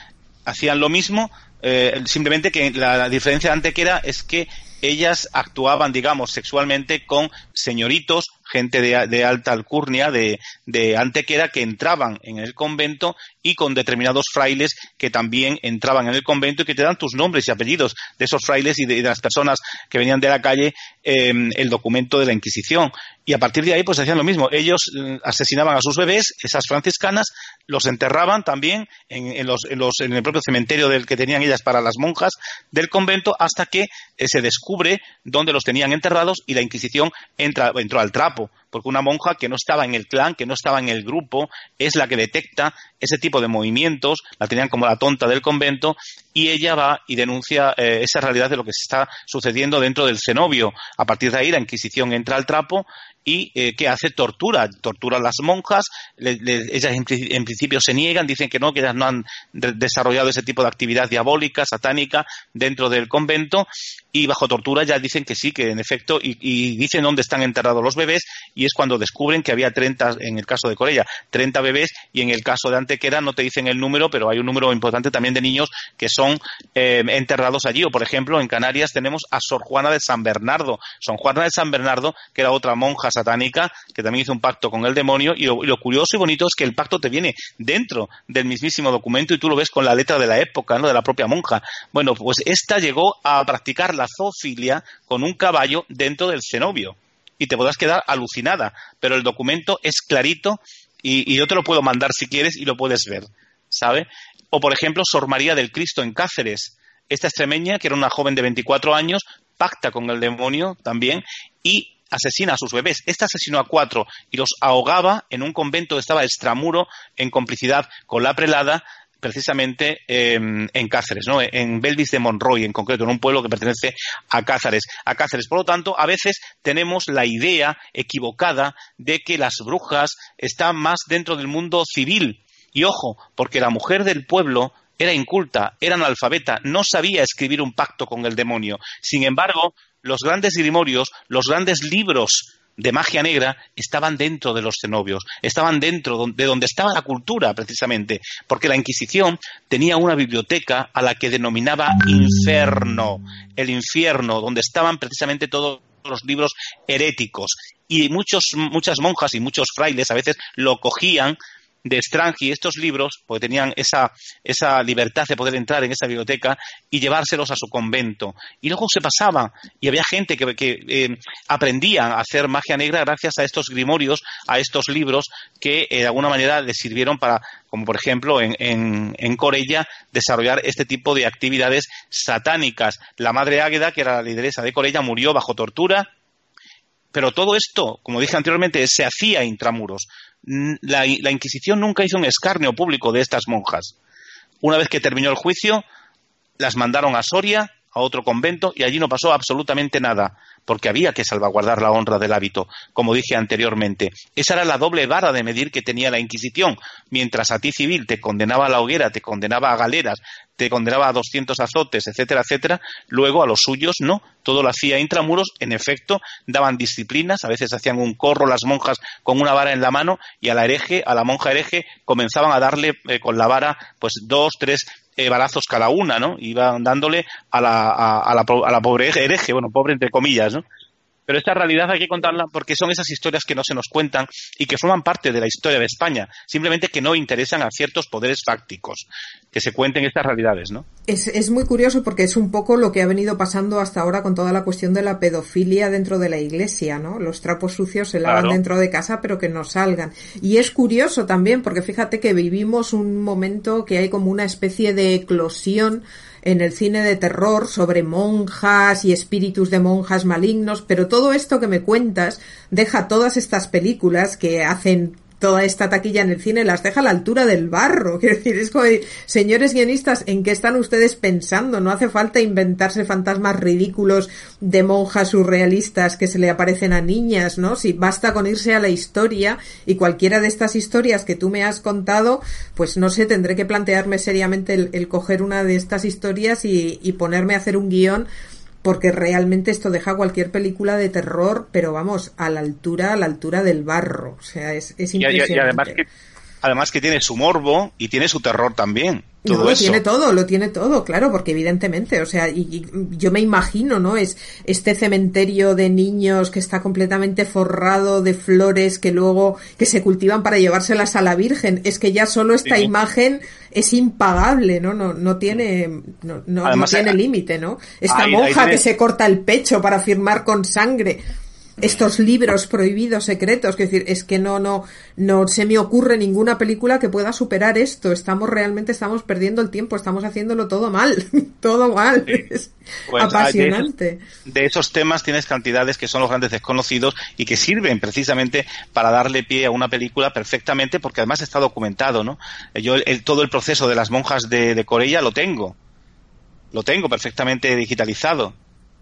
hacían lo mismo, eh, simplemente que la, diferencia de Antequera es que ellas actuaban, digamos, sexualmente con señoritos, gente de, alta alcurnia, de, de, antequera, que entraban en el convento y con determinados frailes que también entraban en el convento y que te dan tus nombres y apellidos de esos frailes y de, las personas que venían de la calle, em, el documento de la Inquisición. Y a partir de ahí, pues hacían lo mismo. Ellos mm, asesinaban a sus bebés, esas franciscanas, los enterraban también en, el propio cementerio del que tenían ellas para las monjas del convento, hasta que eh, se descubre dónde los tenían enterrados y la Inquisición entra, entró al trapo porque una monja que no estaba en el clan, que no estaba en el grupo, es la que detecta ese tipo de movimientos, la tenían como la tonta del convento, y ella va y denuncia eh, esa realidad de lo que está sucediendo dentro del cenobio. A partir de ahí la Inquisición entra al trapo y eh, que hace tortura, tortura a las monjas, ellas en, principio se niegan, dicen que no, que ellas no han desarrollado ese tipo de actividad diabólica, satánica dentro del convento y bajo tortura ya dicen que sí, que en efecto, y, y, dicen dónde están enterrados los bebés y es cuando descubren que había 30, en el caso de Corella, 30 bebés y en el caso de Antequera no te dicen el número, pero hay un número importante también de niños que son eh, enterrados allí. O por ejemplo, en Canarias tenemos a Sor Juana de San Bernardo. Sor Juana de San Bernardo, que era otra monja satánica que también hizo un pacto con el demonio y lo, curioso y bonito es que el pacto te viene dentro del mismísimo documento y tú lo ves con la letra de la época, ¿no? de la propia monja. Bueno, pues esta llegó a practicar la zoofilia con un caballo dentro del cenobio y te podrás quedar alucinada, pero el documento es clarito y, y yo te lo puedo mandar si quieres y lo puedes ver, ¿sabe? O por ejemplo, Sor María del Cristo en Cáceres, esta extremeña, que era una joven de 24 años, pacta con el demonio también y asesina a sus bebés. Esta asesinó a cuatro y los ahogaba en un convento que estaba extramuro en complicidad con la prelada precisamente em, en Cáceres, ¿no? En Belvis de Monroy, en concreto, en un pueblo que pertenece a Cáceres. A Cáceres. Por lo tanto, a veces tenemos la idea equivocada de que las brujas están más dentro del mundo civil. Y ojo, porque la mujer del pueblo era inculta, era analfabeta, no sabía escribir un pacto con el demonio. Sin embargo, los grandes grimorios, los grandes libros de magia negra estaban dentro de los cenobios, estaban dentro de donde estaba la cultura, precisamente, porque la Inquisición tenía una biblioteca a la que denominaba inferno, el infierno, donde estaban precisamente todos los libros heréticos. Y muchos, muchas monjas y muchos frailes a veces lo cogían de Strange estos libros, porque tenían esa, esa libertad de poder entrar en esa biblioteca y llevárselos a su convento. Y luego se pasaba, y había gente que, que eh, aprendía a hacer magia negra gracias a estos grimorios, a estos libros que eh, de alguna manera les sirvieron para, como por ejemplo en, en, en Corella, desarrollar este tipo de actividades satánicas. La madre Águeda, que era la lideresa de Corella, murió bajo tortura pero todo esto, como dije anteriormente, se hacía intramuros. La, Inquisición nunca hizo un escarnio público de estas monjas. Una vez que terminó el juicio, las mandaron a Soria, a otro convento, y allí no pasó absolutamente nada porque había que salvaguardar la honra del hábito, como dije anteriormente. Esa era la doble vara de medir que tenía la Inquisición. Mientras a ti civil te condenaba a la hoguera, te condenaba a galeras, te condenaba a 200 azotes, etcétera, etcétera, luego a los suyos no, todo lo hacía intramuros, en efecto, daban disciplinas, a veces hacían un corro las monjas con una vara en la mano y a la hereje, a la monja hereje, comenzaban a darle eh, con la vara pues dos, tres eh, balazos cada una, ¿no? Iban dándole a la, a, a, la, a la pobre hereje, bueno, pobre entre comillas, ¿no? Pero esta realidad hay que contarla porque son esas historias que no se nos cuentan y que forman parte de la historia de España, simplemente que no interesan a ciertos poderes fácticos, que se cuenten estas realidades, ¿no? Es, es muy curioso porque es un poco lo que ha venido pasando hasta ahora con toda la cuestión de la pedofilia dentro de la iglesia, ¿no? Los trapos sucios se lavan claro. dentro de casa pero que no salgan. Y es curioso también porque fíjate que vivimos un momento que hay como una especie de eclosión en el cine de terror sobre monjas y espíritus de monjas malignos, pero todo esto que me cuentas deja todas estas películas que hacen toda esta taquilla en el cine las deja a la altura del barro. Quiero decir, es como, señores guionistas, ¿en qué están ustedes pensando? No hace falta inventarse fantasmas ridículos de monjas surrealistas que se le aparecen a niñas, ¿no? Si basta con irse a la historia y cualquiera de estas historias que tú me has contado, pues no sé, tendré que plantearme seriamente el, el coger una de estas historias y, y ponerme a hacer un guion porque realmente esto deja cualquier película de terror, pero vamos, a la altura, a la altura del barro. O sea, es, es impresionante. Y, y, y además, que, además que tiene su morbo y tiene su terror también. Todo no, lo tiene todo, lo tiene todo, claro, porque evidentemente, o sea, y, y, yo me imagino, ¿no? Es este cementerio de niños que está completamente forrado de flores que luego, que se cultivan para llevárselas a la Virgen. Es que ya solo esta sí. imagen es impagable, ¿no? No, no tiene, no, no, Además, no tiene límite, ¿no? Esta ahí, monja ahí que se corta el pecho para firmar con sangre estos libros prohibidos secretos, que decir, es que no, no, no se me ocurre ninguna película que pueda superar esto. Estamos realmente, estamos perdiendo el tiempo, estamos haciéndolo todo mal, todo mal. Sí. Es pues, apasionante. De esos, de esos, temas tienes cantidades que son los grandes desconocidos y que sirven precisamente para darle pie a una película perfectamente, porque además está documentado, ¿no? Yo el, el, todo el proceso de las monjas de, de Corella lo tengo. Lo tengo perfectamente digitalizado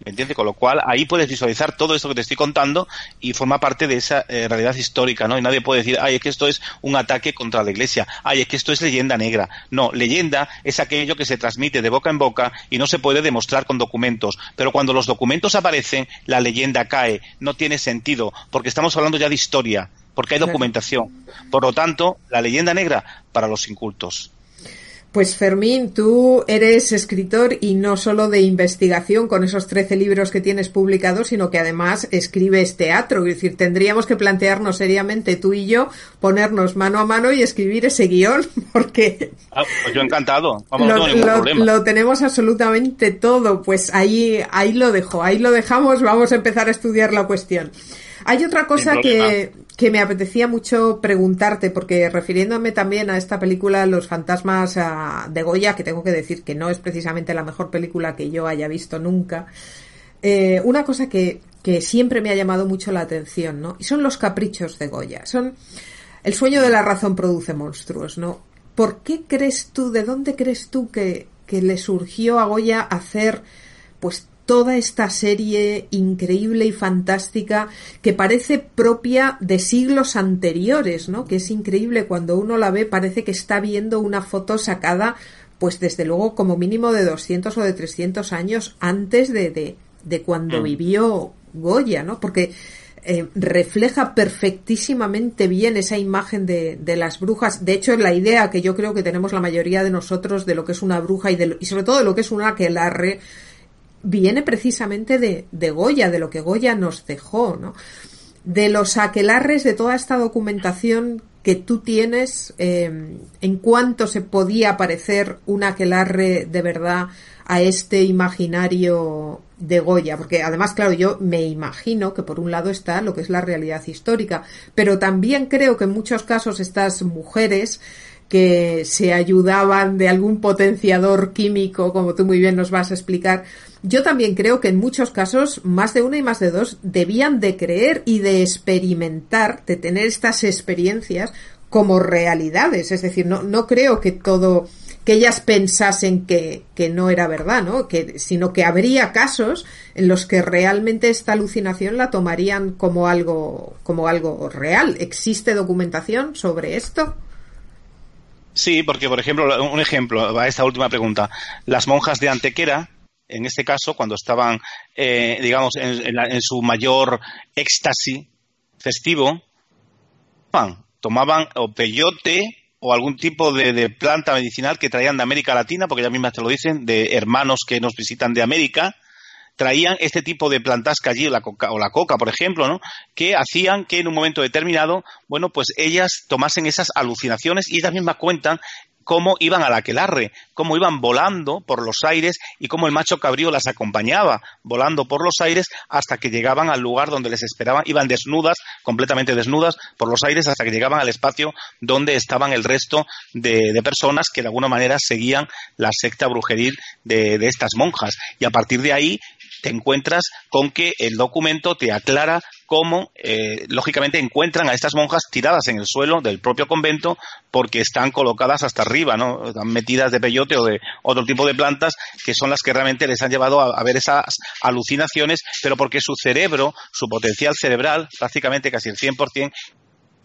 ¿Me entiendes? Con lo cual ahí puedes visualizar todo esto que te estoy contando y forma parte de esa eh, realidad histórica, ¿no? Y nadie puede decir, ay, es que esto es un ataque contra la iglesia, ay, es que esto es leyenda negra. No, leyenda es aquello que se transmite de boca en boca y no se puede demostrar con documentos. Pero cuando los documentos aparecen, la leyenda cae, no tiene sentido, porque estamos hablando ya de historia, porque hay documentación. Por lo tanto, la leyenda negra para los incultos. Pues Fermín, tú eres escritor y no solo de investigación con esos 13 libros que tienes publicados, sino que además escribes teatro. Es decir, tendríamos que plantearnos seriamente tú y yo ponernos mano a mano y escribir ese guion, porque... Ah, pues yo encantado. Vamos, lo, no tengo lo, problema. lo tenemos absolutamente todo. Pues ahí, ahí lo dejo, ahí lo dejamos. Vamos a empezar a estudiar la cuestión. Hay otra cosa que, que me apetecía mucho preguntarte, porque refiriéndome también a esta película Los fantasmas uh, de Goya, que tengo que decir que no es precisamente la mejor película que yo haya visto nunca, eh, una cosa que, que siempre me ha llamado mucho la atención, ¿no? Y son los caprichos de Goya. Son el sueño de la razón produce monstruos, ¿no? ¿por qué crees tú, de dónde crees tú que, que le surgió a Goya hacer pues toda esta serie increíble y fantástica que parece propia de siglos anteriores, ¿no? Que es increíble cuando uno la ve, parece que está viendo una foto sacada, pues desde luego como mínimo de 200 o de 300 años antes de, de, de cuando mm. vivió Goya, ¿no? Porque eh, refleja perfectísimamente bien esa imagen de, de, las brujas. De hecho, la idea que yo creo que tenemos la mayoría de nosotros de lo que es una bruja y, de, y sobre todo de lo que es una aquelarre, viene precisamente de, de Goya, de lo que Goya nos dejó, ¿no? De los aquelarres de toda esta documentación que tú tienes, eh, en cuánto se podía parecer un aquelarre de verdad a este imaginario de Goya, porque además, claro, yo me imagino que por un lado está lo que es la realidad histórica, pero también creo que en muchos casos estas mujeres que se ayudaban de algún potenciador químico, como tú muy bien nos vas a explicar, yo también creo que en muchos casos más de una y más de dos debían de creer y de experimentar, de tener estas experiencias como realidades. Es decir, no, no creo que todo, que ellas pensasen que, que no era verdad, ¿no? Que, sino que habría casos en los que realmente esta alucinación la tomarían como algo, como algo real. ¿Existe documentación sobre esto? Sí, porque, por ejemplo, un ejemplo a esta última pregunta. Las monjas de Antequera, en este caso, cuando estaban, eh, digamos, en, su mayor éxtasis festivo, tomaban o peyote o algún tipo de, planta medicinal que traían de América Latina, porque ya mismas te lo dicen, de hermanos que nos visitan de América, traían este tipo de plantas que allí, la coca, o la coca, por ejemplo, ¿no? que hacían que en un momento determinado, bueno, pues ellas tomasen esas alucinaciones y ellas mismas cuentan cómo iban al aquelarre, cómo iban volando por los aires y cómo el macho cabrío las acompañaba volando por los aires hasta que llegaban al lugar donde les esperaban, iban desnudas, completamente desnudas por los aires hasta que llegaban al espacio donde estaban el resto de, personas que de alguna manera seguían la secta brujeril de estas monjas. Y a partir de ahí te encuentras con que el documento te aclara cómo, eh, lógicamente, encuentran a estas monjas tiradas en el suelo del propio convento porque están colocadas hasta arriba, ¿no? Están metidas de peyote o de otro tipo de plantas que son las que realmente les han llevado a, a ver esas alucinaciones, pero porque su cerebro, su potencial cerebral, prácticamente casi el 100%,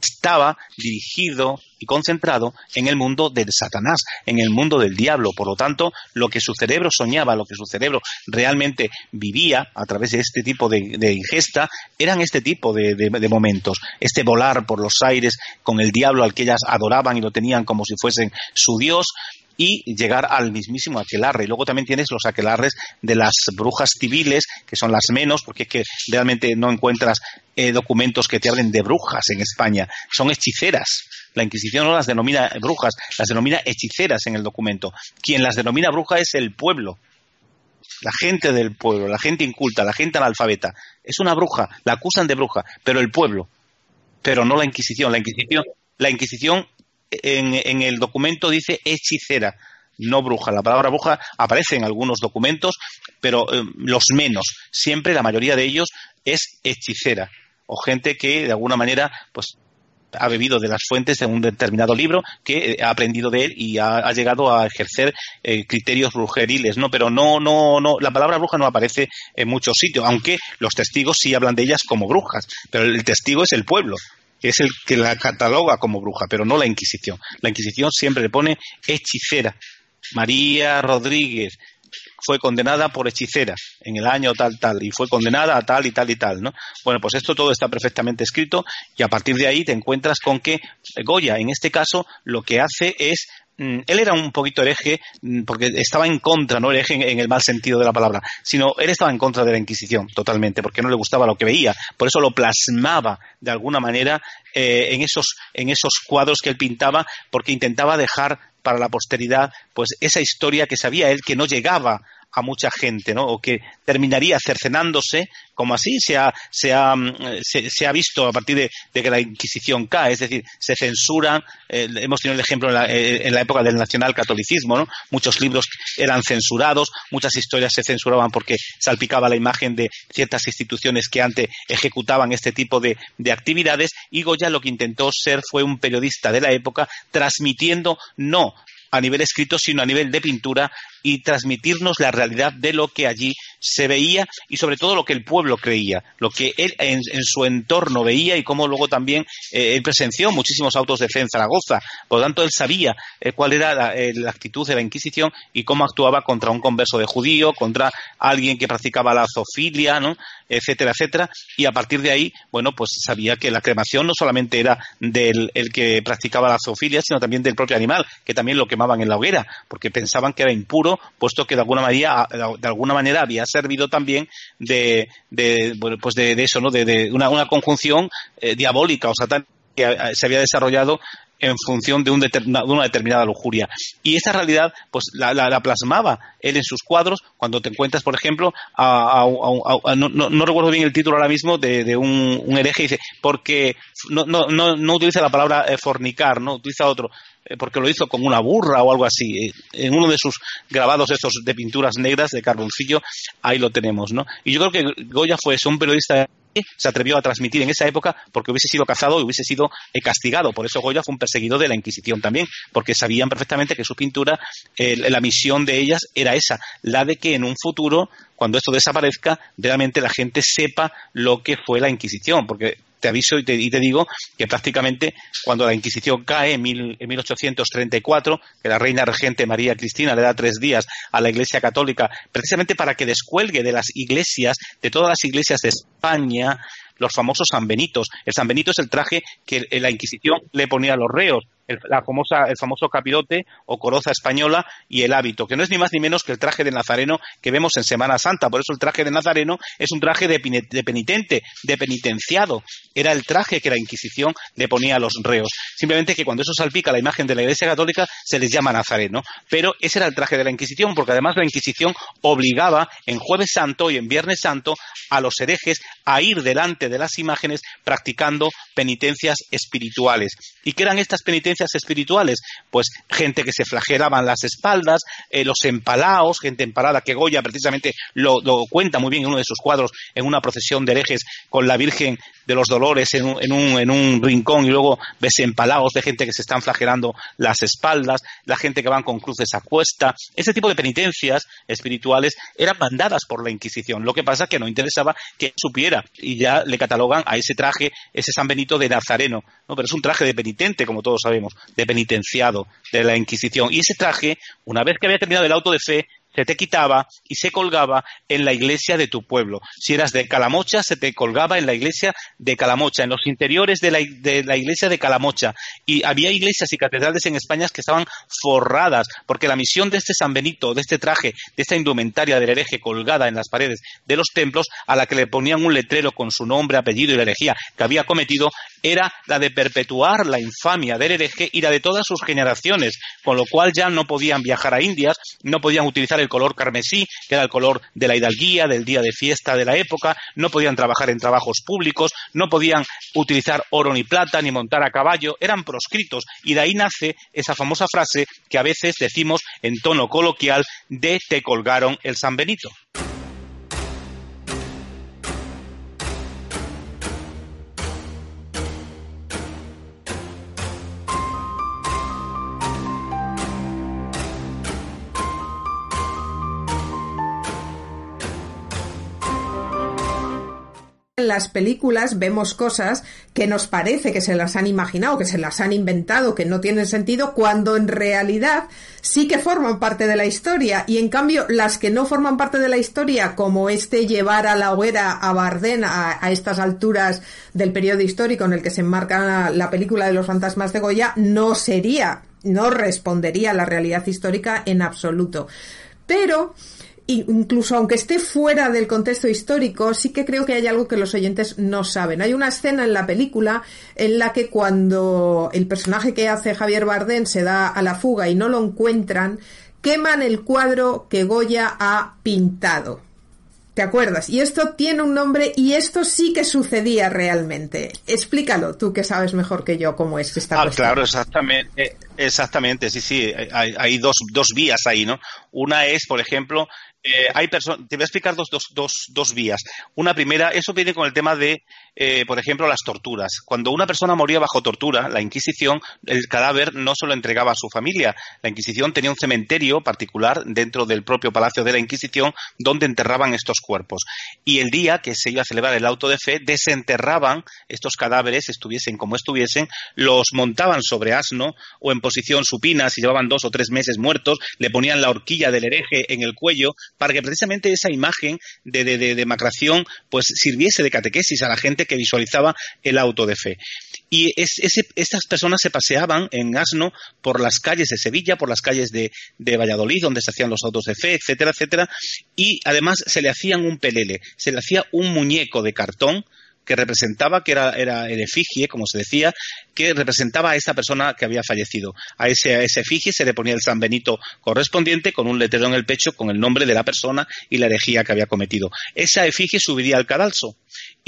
estaba dirigido y concentrado en el mundo del Satanás, en el mundo del diablo. Por lo tanto, lo que su cerebro soñaba, lo que su cerebro realmente vivía a través de este tipo de, ingesta, eran este tipo de, de, momentos. Este volar por los aires con el diablo al que ellas adoraban y lo tenían como si fuesen su Dios, y llegar al mismísimo aquelarre. Y luego también tienes los aquelarres de las brujas civiles, que son las menos, porque es que realmente no encuentras eh, documentos que te hablen de brujas en España. Son hechiceras. La Inquisición no las denomina brujas, las denomina hechiceras en el documento. Quien las denomina brujas es el pueblo. La gente del pueblo, la gente inculta, la gente analfabeta. Es una bruja, la acusan de bruja, pero el pueblo, pero no la Inquisición. La Inquisición, la Inquisición en, el documento dice hechicera, no bruja. La palabra bruja aparece en algunos documentos, pero eh, los menos. Siempre la mayoría de ellos es hechicera o gente que de alguna manera pues ha bebido de las fuentes de un determinado libro que eh, ha aprendido de él y ha, llegado a ejercer eh, criterios brujeriles, ¿no? Pero no, no, no, la palabra bruja no aparece en muchos sitios, aunque los testigos sí hablan de ellas como brujas, pero el testigo es el pueblo, es el que la cataloga como bruja, pero no la Inquisición. La Inquisición siempre le pone hechicera. María Rodríguez fue condenada por hechicera en el año tal tal y fue condenada a tal y tal y tal, ¿no? Bueno, pues esto todo está perfectamente escrito y a partir de ahí te encuentras con que Goya en este caso lo que hace es él era un poquito hereje mm, porque estaba en contra, no hereje en, el mal sentido de la palabra, sino él estaba en contra de la Inquisición totalmente, porque no le gustaba lo que veía. Por eso lo plasmaba de alguna manera eh, en, esos, en esos cuadros que él pintaba, porque intentaba dejar para la posteridad pues esa historia que sabía él que no llegaba a mucha gente, ¿no? O que terminaría cercenándose, como así se ha, se ha, mm, se, ha visto a partir de, que la Inquisición cae, es decir, se censuran, eh, hemos tenido el ejemplo en la, eh, en la época del nacionalcatolicismo, ¿no? Muchos libros eran censurados, muchas historias se censuraban porque salpicaba la imagen de ciertas instituciones que antes ejecutaban este tipo de, de actividades y Goya lo que intentó ser fue un periodista de la época transmitiendo no a nivel escrito, sino a nivel de pintura y transmitirnos la realidad de lo que allí se veía y sobre todo lo que el pueblo creía, lo que él en, su entorno veía y cómo luego también eh, él presenció muchísimos autos de fe en Zaragoza. Por lo tanto, él sabía eh, cuál era eh, la, actitud de la Inquisición y cómo actuaba contra un converso de judío, contra alguien que practicaba la zoofilia, ¿no? etcétera, etcétera. Y a partir de ahí, bueno, pues sabía que la cremación no solamente era del el que practicaba la zoofilia, sino también del propio animal, que también lo quemaban en la hoguera, porque pensaban que era impuro puesto que de alguna manera, de alguna manera había servido también de, bueno, pues de, eso, ¿no? De, una, conjunción eh, diabólica o satánica que eh, se había desarrollado en función de, una determinada lujuria. Y esa realidad, pues la, plasmaba él en sus cuadros, cuando te encuentras, por ejemplo, a, no, recuerdo bien el título ahora mismo, de, un, un, hereje, dice, porque no, no, utiliza la palabra eh, fornicar, no utiliza otro, eh, porque lo hizo con una burra o algo así. Eh, en uno de sus grabados estos de pinturas negras de carboncillo, ahí lo tenemos, ¿no? Y yo creo que Goya fue un periodista se atrevió a transmitir en esa época porque hubiese sido cazado y hubiese sido eh, castigado. Por eso Goya fue un perseguidor de la Inquisición también, porque sabían perfectamente que su pintura, la misión de ellas era esa, la de que en un futuro, cuando esto desaparezca, realmente la gente sepa lo que fue la Inquisición, porque te aviso y te, digo que prácticamente cuando la Inquisición cae en, en 1834, que la reina regente María Cristina le da tres días a la Iglesia Católica, precisamente para que descuelgue de las iglesias, de todas las iglesias de España, los famosos San Benitos. El San Benito es el traje que la Inquisición le ponía a los reos el, la famosa, el famoso capirote o coroza española y el hábito, que no es ni más ni menos que el traje de nazareno que vemos en Semana Santa. Por eso el traje de nazareno es un traje de, penitente, de penitenciado. Era el traje que la Inquisición le ponía a los reos. Simplemente que cuando eso salpica la imagen de la Iglesia Católica se les llama nazareno. Pero ese era el traje de la Inquisición, porque además la Inquisición obligaba en Jueves Santo y en Viernes Santo a los herejes a ir delante de las imágenes practicando penitencias espirituales. ¿Y qué eran estas penitencias? espirituales? Pues gente que se flagelaban las espaldas, eh, los empalaos, gente empalada, que Goya precisamente lo, cuenta muy bien en uno de sus cuadros, en una procesión de herejes con la Virgen de los Dolores en un, en un, en un rincón y luego ves empalaos de gente que se están flagelando las espaldas, la gente que van con cruces a cuesta. Ese tipo de penitencias espirituales eran mandadas por la Inquisición. Lo que pasa es que no interesaba que supiera y ya le catalogan a ese traje, ese San Benito de Nazareno. ¿no? Pero es un traje de penitente, como todos sabemos de penitenciado de la Inquisición. Y ese traje, una vez que había terminado el auto de fe, se te quitaba y se colgaba en la iglesia de tu pueblo. Si eras de Calamocha, se te colgaba en la iglesia de Calamocha, en los interiores de la, de la, iglesia de Calamocha. Y había iglesias y catedrales en España que estaban forradas, porque la misión de este San Benito, de este traje, de esta indumentaria del hereje colgada en las paredes de los templos, a la que le ponían un letrero con su nombre, apellido y la herejía que había cometido, era la de perpetuar la infamia del hereje y la de todas sus generaciones, con lo cual ya no podían viajar a Indias, no podían utilizar el color carmesí, que era el color de la hidalguía, del día de fiesta de la época, no podían trabajar en trabajos públicos, no podían utilizar oro ni plata, ni montar a caballo, eran proscritos, y de ahí nace esa famosa frase que a veces decimos en tono coloquial de te colgaron el San Benito. Las películas vemos cosas que nos parece que se las han imaginado, que se las han inventado, que no tienen sentido, cuando en realidad sí que forman parte de la historia. Y en cambio, las que no forman parte de la historia, como este llevar a la hoguera a Bardén a, estas alturas del periodo histórico en el que se enmarca la película de los fantasmas de Goya, no sería, no respondería a la realidad histórica en absoluto. Pero incluso aunque esté fuera del contexto histórico, sí que creo que hay algo que los oyentes no saben. Hay una escena en la película en la que cuando el personaje que hace Javier Bardem se da a la fuga y no lo encuentran, queman el cuadro que Goya ha pintado. ¿Te acuerdas? Y esto tiene un nombre y esto sí que sucedía realmente. Explícalo, tú que sabes mejor que yo cómo es esta ah, Claro, exactamente, exactamente, sí, sí, hay, hay dos, dos vías ahí, ¿no? Una es, por ejemplo, eh, hay te voy a explicar dos, dos, dos, dos, vías. Una primera, eso viene con el tema de, eh, por ejemplo, las torturas. Cuando una persona moría bajo tortura, la Inquisición, el cadáver no se lo entregaba a su familia. La Inquisición tenía un cementerio particular dentro del propio Palacio de la Inquisición donde enterraban estos cuerpos. Y el día que se iba a celebrar el auto de fe, desenterraban estos cadáveres, estuviesen como estuviesen, los montaban sobre asno o en posición supina, si llevaban dos o tres meses muertos, le ponían la horquilla del hereje en el cuello, para que precisamente esa imagen de, de, demacración pues sirviese de catequesis a la gente que visualizaba el auto de fe. Y es, estas personas se paseaban en asno por las calles de Sevilla, por las calles de, de, Valladolid, donde se hacían los autos de fe, etcétera, etcétera, y además se le hacían un pelele, se le hacía un muñeco de cartón que representaba, que era, era el efigie, como se decía, que representaba a esa persona que había fallecido. A ese, a ese efigie se le ponía el San Benito correspondiente con un letrero en el pecho con el nombre de la persona y la herejía que había cometido. Esa efigie subiría al cadalso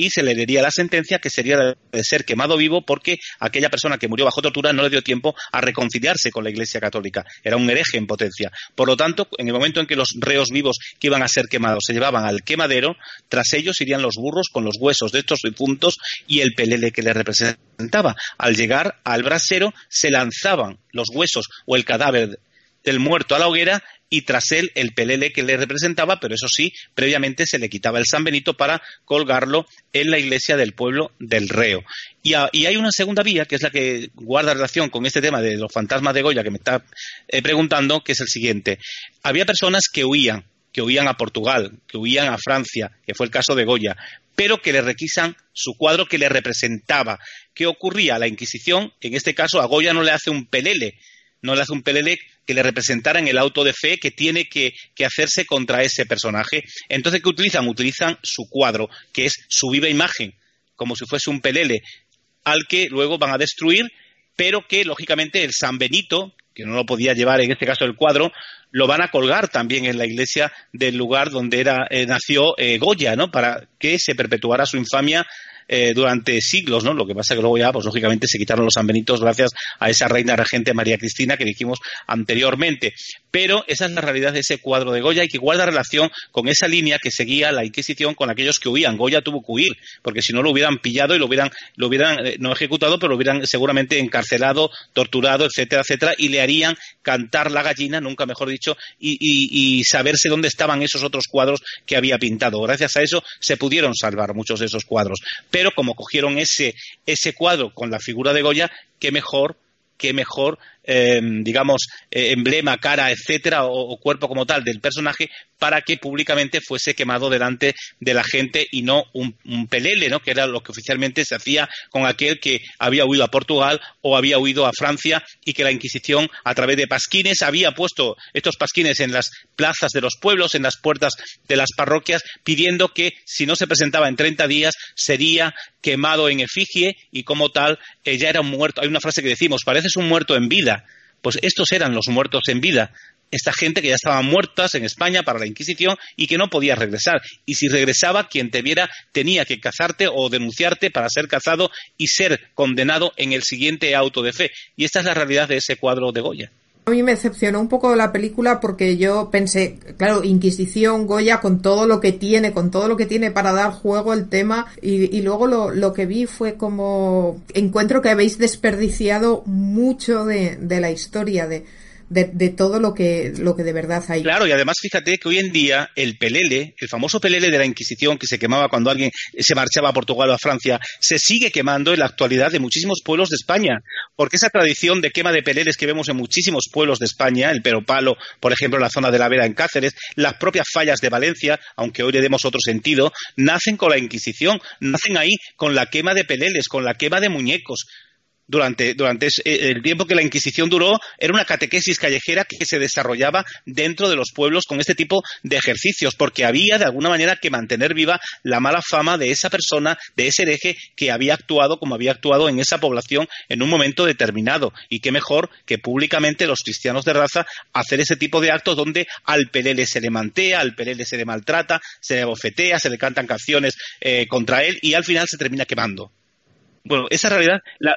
y se le daría la sentencia que sería de ser quemado vivo porque aquella persona que murió bajo tortura no le dio tiempo a reconciliarse con la Iglesia Católica. Era un hereje en potencia. Por lo tanto, en el momento en que los reos vivos que iban a ser quemados se llevaban al quemadero, tras ellos irían los burros con los huesos de estos difuntos y el pelele que le representaba. Al llegar al brasero se lanzaban los huesos o el cadáver del muerto a la hoguera y tras él el pelele que le representaba, pero eso sí, previamente se le quitaba el San Benito para colgarlo en la iglesia del pueblo del Reo. Y, hay una segunda vía, que es la que guarda relación con este tema de los fantasmas de Goya que me está eh, preguntando, que es el siguiente. Había personas que huían, que huían a Portugal, que huían a Francia, que fue el caso de Goya, pero que le requisan su cuadro que le representaba. ¿Qué ocurría? La Inquisición, en este caso, a Goya no le hace un pelele, no le hace un pelele que le representara en el auto de fe que tiene que, hacerse contra ese personaje. Entonces, ¿qué utilizan? Utilizan su cuadro, que es su viva imagen, como si fuese un pelele, al que luego van a destruir, pero que, lógicamente, el San Benito, que no lo podía llevar en este caso el cuadro, lo van a colgar también en la iglesia del lugar donde era, eh, nació eh, Goya, ¿no? Para que se perpetuara su infamia eh, durante siglos, ¿no? Lo que pasa que luego ya, pues lógicamente se quitaron los sanbenitos gracias a esa reina regente María Cristina que dijimos anteriormente. Pero esa es la realidad de ese cuadro de Goya y que guarda relación con esa línea que seguía la Inquisición con aquellos que huían. Goya tuvo que huir, porque si no lo hubieran pillado y lo hubieran, lo hubieran eh, no ejecutado, pero lo hubieran seguramente encarcelado, torturado, etcétera, etcétera, y le harían cantar la gallina, nunca mejor dicho, y, y saberse dónde estaban esos otros cuadros que había pintado. Gracias a eso se pudieron salvar muchos de esos cuadros pero como cogieron ese, ese cuadro con la figura de Goya, qué mejor, qué mejor Em, digamos, eh, emblema, cara, etcétera, o, cuerpo como tal del personaje, para que públicamente fuese quemado delante de la gente y no un, pelele, ¿no? que era lo que oficialmente se hacía con aquel que había huido a Portugal o había huido a Francia y que la Inquisición, a través de pasquines, había puesto estos pasquines en las plazas de los pueblos, en las puertas de las parroquias, pidiendo que si no se presentaba en 30 días sería quemado en efigie y como tal eh, ya era un muerto. Hay una frase que decimos, pareces un muerto en vida pues estos eran los muertos en vida. Esta gente que ya estaban muertas en España para la Inquisición y que no podía regresar. Y si regresaba, quien te viera tenía que cazarte o denunciarte para ser cazado y ser condenado en el siguiente auto de fe. Y esta es la realidad de ese cuadro de Goya. A mí me decepcionó un poco la película porque yo pensé, claro, Inquisición, Goya, con todo lo que tiene, con todo lo que tiene para dar juego el tema, y, luego lo, que vi fue como, encuentro que habéis desperdiciado mucho de, de la historia, de, de, todo lo que, lo que de verdad hay. Claro, y además fíjate que hoy en día el pelele, el famoso pelele de la Inquisición que se quemaba cuando alguien se marchaba a Portugal o a Francia, se sigue quemando en la actualidad de muchísimos pueblos de España, porque esa tradición de quema de peleles que vemos en muchísimos pueblos de España, el Peropalo, por ejemplo, en la zona de la Vera en Cáceres, las propias fallas de Valencia, aunque hoy le demos otro sentido, nacen con la Inquisición, nacen ahí con la quema de peleles, con la quema de muñecos durante, durante eh, el tiempo que la Inquisición duró, era una catequesis callejera que se desarrollaba dentro de los pueblos con este tipo de ejercicios, porque había de alguna manera que mantener viva la mala fama de esa persona, de ese hereje que había actuado como había actuado en esa población en un momento determinado. Y qué mejor que públicamente los cristianos de raza hacer ese tipo de actos donde al pelele se le mantea, al pelele se le maltrata, se le bofetea, se le cantan canciones eh, contra él y al final se termina quemando. Bueno, esa realidad la,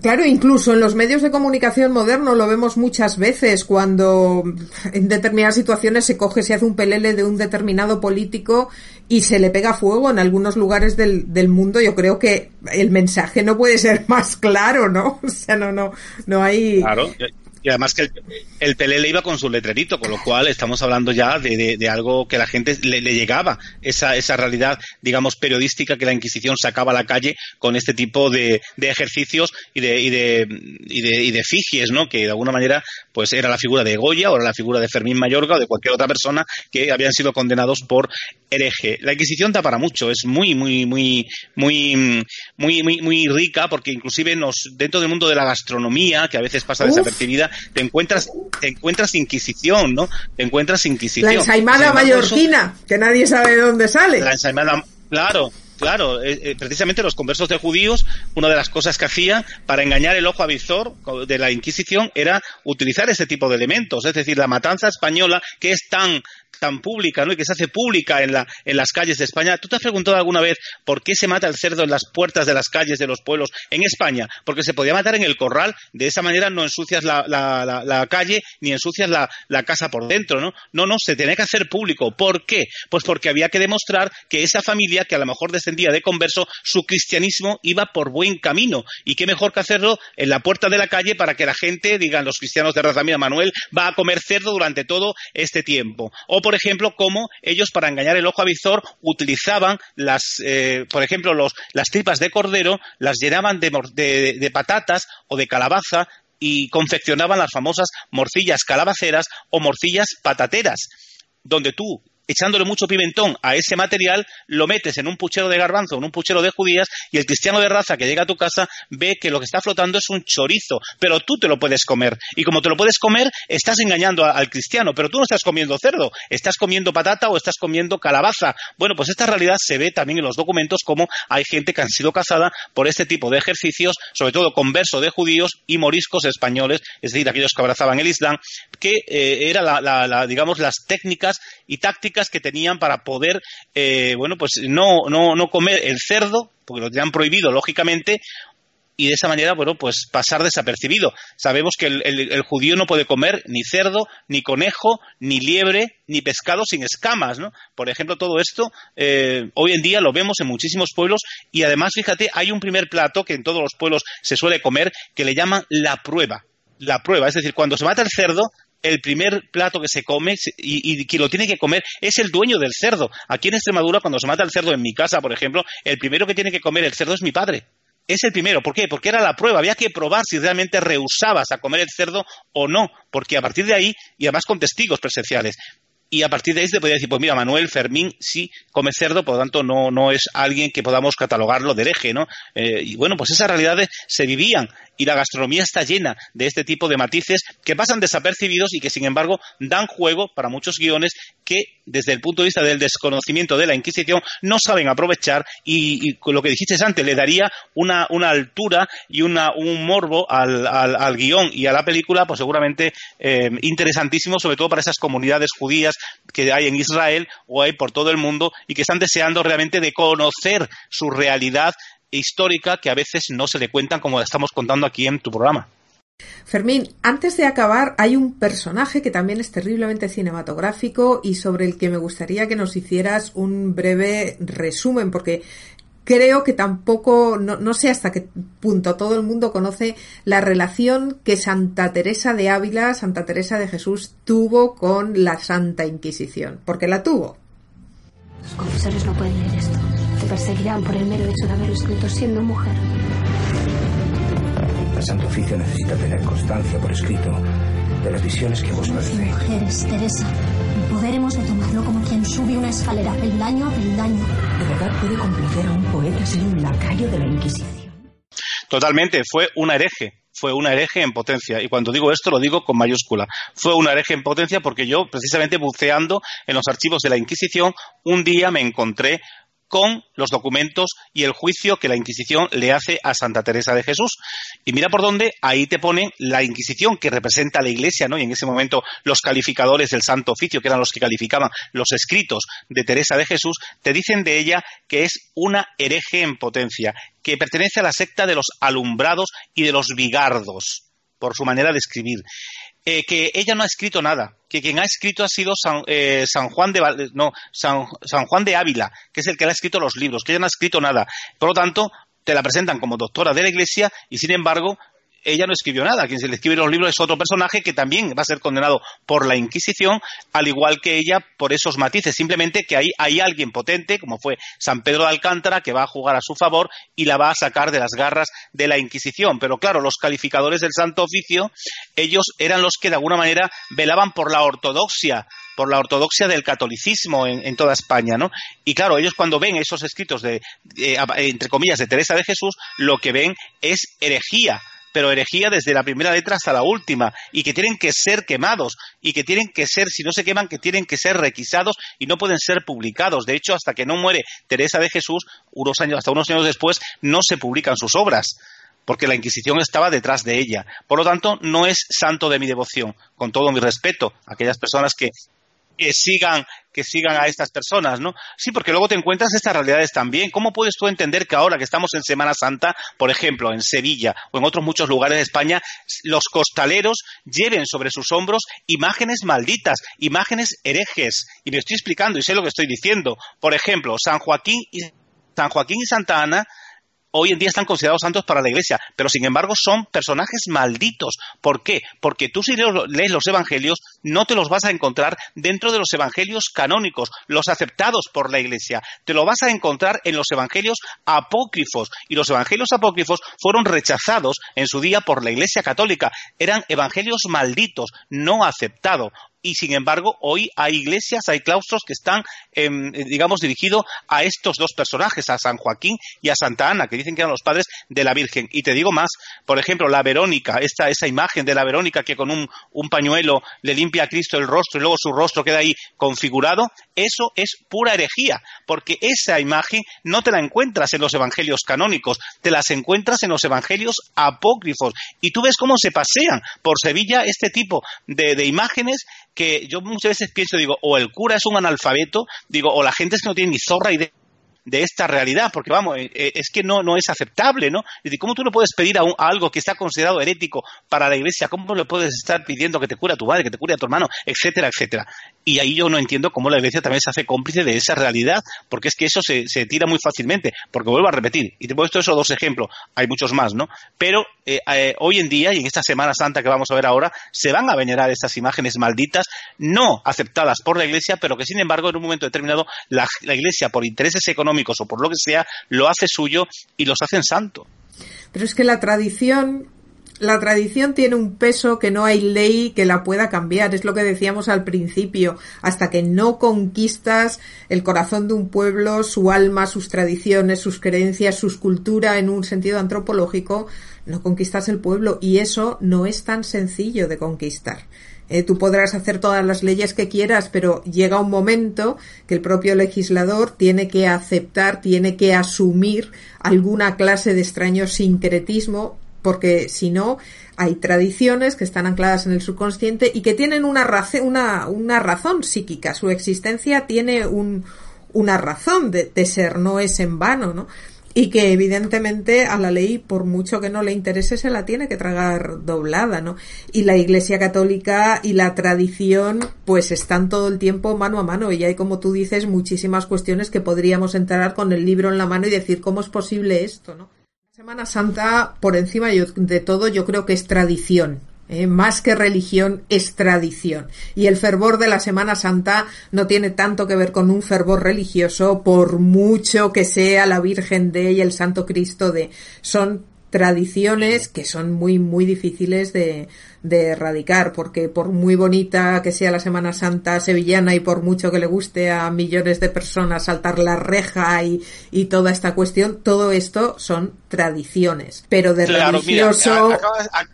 Claro, incluso en los medios de comunicación modernos lo vemos muchas veces cuando en determinadas situaciones se coge, se hace un pelele de un determinado político y se le pega fuego en algunos lugares del, del mundo. Yo creo que el mensaje no puede ser más claro, ¿no? O sea, no, no, no hay. Claro. Y además que el, el Pelé iba con su letrerito, con lo cual estamos hablando ya de, de, algo que la gente le, llegaba, esa, esa realidad, digamos, periodística que la Inquisición sacaba a la calle con este tipo de, de ejercicios y de, y de, y de, y de figies, ¿no? Que de alguna manera, pues era la figura de Goya o era la figura de Fermín Mayorga o de cualquier otra persona que habían sido condenados por hereje. La Inquisición da para mucho, es muy, muy, muy, muy, muy, muy, muy rica porque inclusive nos, dentro del mundo de la gastronomía, que a veces pasa desapercibida, te encuentras, te encuentras Inquisición, ¿no? Te encuentras Inquisición. La ensaimada mallorquina, que nadie sabe de dónde sale. La ensaimada, claro, Claro, eh, eh, precisamente los conversos de judíos, una de las cosas que hacía para engañar el ojo avisor de la Inquisición era utilizar ese tipo de elementos. Es decir, la matanza española, que es tan tan pública, ¿no? Y que se hace pública en, la, en las calles de España. ¿Tú te has preguntado alguna vez por qué se mata el cerdo en las puertas de las calles de los pueblos en España? Porque se podía matar en el corral, de esa manera no ensucias la, la, calle ni ensucias la, casa por dentro, ¿no? No, no, se tenía que hacer público. ¿Por qué? Pues porque había que demostrar que esa familia, que a lo mejor descendía de converso, su cristianismo iba por buen camino. Y qué mejor que hacerlo en la puerta de la calle para que la gente, digan los cristianos de raza mía, Manuel, va a comer cerdo durante todo este tiempo. Por ejemplo, cómo ellos para engañar el ojo avizor utilizaban las, eh, por ejemplo, las tripas de cordero, las llenaban de, de patatas o de calabaza y confeccionaban las famosas morcillas calabaceras o morcillas patateras, donde tú echándole mucho pimentón a ese material, lo metes en un puchero de garbanzo, en un puchero de judías, y el cristiano de raza que llega a tu casa ve que lo que está flotando es un chorizo, pero tú te lo puedes comer. Y como te lo puedes comer, estás engañando al cristiano, pero tú no estás comiendo cerdo, estás comiendo patata o estás comiendo calabaza. Bueno, pues esta realidad se ve también en los documentos como hay gente que han sido cazada por este tipo de ejercicios, sobre todo converso de judíos y moriscos españoles, es decir, aquellos que abrazaban el Islam, que eh, era la, digamos, las técnicas y tácticas que tenían para poder, eh, bueno, pues no, no, no comer el cerdo, porque lo tenían prohibido, lógicamente, y de esa manera, bueno, pues pasar desapercibido. Sabemos que el, judío no puede comer ni cerdo, ni conejo, ni liebre, ni pescado sin escamas, ¿no? Por ejemplo, todo esto eh, hoy en día lo vemos en muchísimos pueblos y además, fíjate, hay un primer plato que en todos los pueblos se suele comer que le llaman la prueba. La prueba, es decir, cuando se mata el cerdo, el primer plato que se come y, y, quien lo tiene que comer es el dueño del cerdo. Aquí en Extremadura, cuando se mata el cerdo en mi casa, por ejemplo, el primero que tiene que comer el cerdo es mi padre. Es el primero. ¿Por qué? Porque era la prueba. Había que probar si realmente rehusabas a comer el cerdo o no. Porque a partir de ahí, y además con testigos presenciales, y a partir de ahí se podría decir, pues mira, Manuel Fermín sí come cerdo, por lo tanto no, no es alguien que podamos catalogarlo de hereje, ¿no? Eh, y bueno, pues esas realidades se vivían y la gastronomía está llena de este tipo de matices que pasan desapercibidos y que sin embargo dan juego para muchos guiones que desde el punto de vista del desconocimiento de la Inquisición no saben aprovechar y, y lo que dijiste antes le daría una, una altura y una, un morbo al, al, al, guion y a la película pues seguramente eh, interesantísimo sobre todo para esas comunidades judías que hay en Israel o hay por todo el mundo y que están deseando realmente de conocer su realidad histórica que a veces no se le cuentan como estamos contando aquí en tu programa. Fermín, antes de acabar, hay un personaje que también es terriblemente cinematográfico y sobre el que me gustaría que nos hicieras un breve resumen, porque creo que tampoco, no, no, sé hasta qué punto todo el mundo conoce la relación que Santa Teresa de Ávila, Santa Teresa de Jesús, tuvo con la Santa Inquisición, porque la tuvo. Los confesores no pueden leer esto. Te perseguirán por el mero hecho de haberlo escrito siendo mujer. El Santo Oficio necesita tener constancia por escrito de las visiones que vos Las mujeres, Teresa. El poder hemos de tomarlo como quien sube una escalera peldaño a peldaño. ¿De verdad puede complacer a un poeta ser un lacayo de la Inquisición? Totalmente, fue una hereje, fue una hereje en potencia. Y cuando digo esto lo digo con mayúscula. Fue una hereje en potencia porque yo, precisamente buceando en los archivos de la Inquisición, un día me encontré con los documentos y el juicio que la Inquisición le hace a Santa Teresa de Jesús. Y mira por dónde ahí te pone la Inquisición que representa la Iglesia, ¿no? Y en ese momento los calificadores del Santo Oficio, que eran los que calificaban los escritos de Teresa de Jesús, te dicen de ella que es una hereje en potencia, que pertenece a la secta de los alumbrados y de los bigardos por su manera de escribir. Eh, que ella no ha escrito nada, que quien ha escrito ha sido San, eh, Juan de no, San, Juan de Ávila, que es el que le ha escrito los libros, que ella no ha escrito nada. Por lo tanto, te la presentan como doctora de la Iglesia y sin embargo ella no escribió nada. Quien se le escribe los libros es otro personaje que también va a ser condenado por la Inquisición, al igual que ella por esos matices. Simplemente que ahí hay alguien potente, como fue San Pedro de Alcántara, que va a jugar a su favor y la va a sacar de las garras de la Inquisición. Pero claro, los calificadores del Santo Oficio, ellos eran los que de alguna manera velaban por la ortodoxia por la ortodoxia del catolicismo en, toda España, ¿no? Y claro, ellos cuando ven esos escritos de, entre comillas, de Teresa de Jesús, lo que ven es herejía, pero herejía desde la primera letra hasta la última, y que tienen que ser quemados, y que tienen que ser, si no se queman, que tienen que ser requisados y no pueden ser publicados. De hecho, hasta que no muere Teresa de Jesús, unos años, hasta unos años después, no se publican sus obras porque la Inquisición estaba detrás de ella. Por lo tanto, no es santo de mi devoción, con todo mi respeto a aquellas personas que que sigan que sigan a estas personas, ¿no? Sí, porque luego te encuentras estas realidades también. ¿Cómo puedes tú entender que ahora que estamos en Semana Santa, por ejemplo, en Sevilla o en otros muchos lugares de España, los costaleros lleven sobre sus hombros imágenes malditas, imágenes herejes? Y me estoy explicando y sé lo que estoy diciendo. Por ejemplo, San Joaquín y San Joaquín y Santa Ana hoy en día están considerados santos para la Iglesia, pero sin embargo son personajes malditos. ¿Por qué? Porque tú si lees los evangelios no te los vas a encontrar dentro de los evangelios canónicos, los aceptados por la Iglesia. Te lo vas a encontrar en los evangelios apócrifos. Y los evangelios apócrifos fueron rechazados en su día por la Iglesia católica. Eran evangelios malditos, no aceptados y sin embargo hoy hay iglesias, hay claustros que están, em, digamos, dirigidos a estos dos personajes, a San Joaquín y a Santa Ana, que dicen que eran los padres de la Virgen. Y te digo más, por ejemplo, la Verónica, esta, esa imagen de la Verónica que con un, un pañuelo le limpia a Cristo el rostro y luego su rostro queda ahí configurado, eso es pura herejía, porque esa imagen no te la encuentras en los evangelios canónicos, te las encuentras en los evangelios apócrifos. Y tú ves cómo se pasean por Sevilla este tipo de, de imágenes que yo muchas veces pienso, digo, o el cura es un analfabeto, digo, o la gente es que no tiene ni zorra idea de esta realidad, porque vamos, eh, eh, es que no, no es aceptable, ¿no? Es decir, ¿cómo tú no puedes pedir a, algo que está considerado herético para la iglesia? ¿Cómo le puedes estar pidiendo que te cure a tu madre, que te cure a tu hermano, etcétera, etcétera? Y ahí yo no entiendo cómo la iglesia también se hace cómplice de esa realidad, porque es que eso se, se tira muy fácilmente, porque vuelvo a repetir, y te he puesto esos dos ejemplos, hay muchos más, ¿no? Pero eh, hoy en día, y en esta Semana Santa que vamos a ver ahora, se van a venerar estas imágenes malditas, no aceptadas por la iglesia, pero que sin embargo en un momento determinado la iglesia, por intereses económicos, o por lo que sea, lo hace suyo y los hacen santo. Pero es que la tradición la tradición tiene un peso que no hay ley que la pueda cambiar. Es lo que decíamos al principio. Hasta que no conquistas el corazón de un pueblo, su alma, sus tradiciones, sus creencias, su cultura en un sentido antropológico, no conquistas el pueblo. Y eso no es tan sencillo de conquistar. Eh, tú podrás hacer todas las leyes que quieras, pero llega un momento que el propio legislador tiene que aceptar, tiene que asumir alguna clase de extraño sincretismo, porque si no, hay tradiciones que están ancladas en el subconsciente y que tienen una, una, una razón psíquica. Su existencia tiene un, una razón de, de ser, no es en vano, ¿no? Y que evidentemente a la ley, por mucho que no le interese, se la tiene que tragar doblada, ¿no? Y la Iglesia Católica y la tradición, pues están todo el tiempo mano a mano y hay, como tú dices, muchísimas cuestiones que podríamos entrar con el libro en la mano y decir cómo es posible esto, ¿no? Semana Santa, por encima de todo, yo creo que es tradición. ¿Eh? más que religión es tradición. Y el fervor de la Semana Santa no tiene tanto que ver con un fervor religioso, por mucho que sea la Virgen de y el Santo Cristo de. Son tradiciones que son muy, muy difíciles de, de erradicar, porque por muy bonita que sea la Semana Santa sevillana y por mucho que le guste a millones de personas saltar la reja y, y toda esta cuestión, todo esto son tradiciones. Pero de religioso...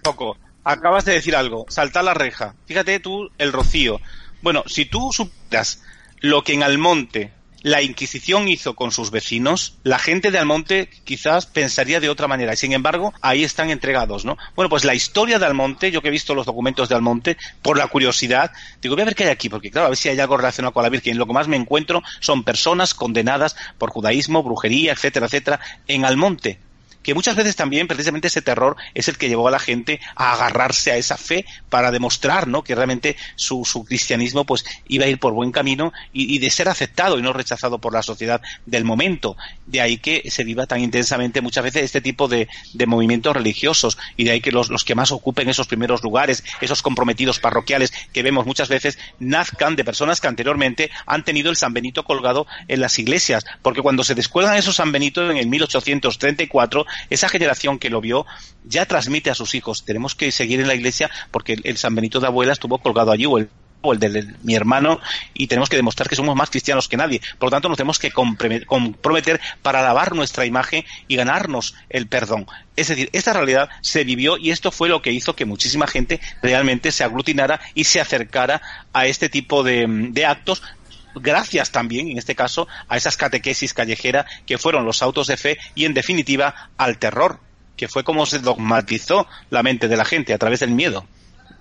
poco, acabas de decir algo, saltar la reja. Fíjate tú el rocío. Bueno, si tú supieras lo que en Almonte la Inquisición hizo con sus vecinos, la gente de Almonte quizás pensaría de otra manera. Y sin embargo, ahí están entregados, ¿no? Bueno, pues la historia de Almonte, yo que he visto los documentos de Almonte, por la curiosidad, digo, voy a ver qué hay aquí, porque claro, a ver si hay algo relacionado con la Virgen. Lo que más me encuentro son personas condenadas por judaísmo, brujería, etcétera, etcétera, en Almonte que muchas veces también precisamente ese terror es el que llevó a la gente a agarrarse a esa fe para demostrar ¿no? que realmente su, su cristianismo pues iba a ir por buen camino y, de ser aceptado y no rechazado por la sociedad del momento. De ahí que se viva tan intensamente muchas veces este tipo de, de movimientos religiosos y de ahí que los, los, que más ocupen esos primeros lugares, esos comprometidos parroquiales que vemos muchas veces, nazcan de personas que anteriormente han tenido el San Benito colgado en las iglesias, porque cuando se descuelgan esos San Benitos en el 1834 esa generación que lo vio ya transmite a sus hijos, tenemos que seguir en la iglesia porque el, San Benito de abuela estuvo colgado allí o el o el de mi hermano y tenemos que demostrar que somos más cristianos que nadie. Por lo tanto, nos tenemos que comprometer para lavar nuestra imagen y ganarnos el perdón. Es decir, esta realidad se vivió y esto fue lo que hizo que muchísima gente realmente se aglutinara y se acercara a este tipo de, de actos gracias también, en este caso, a esas catequesis callejera que fueron los autos de fe y, en definitiva, al terror, que fue como se dogmatizó la mente de la gente a través del miedo.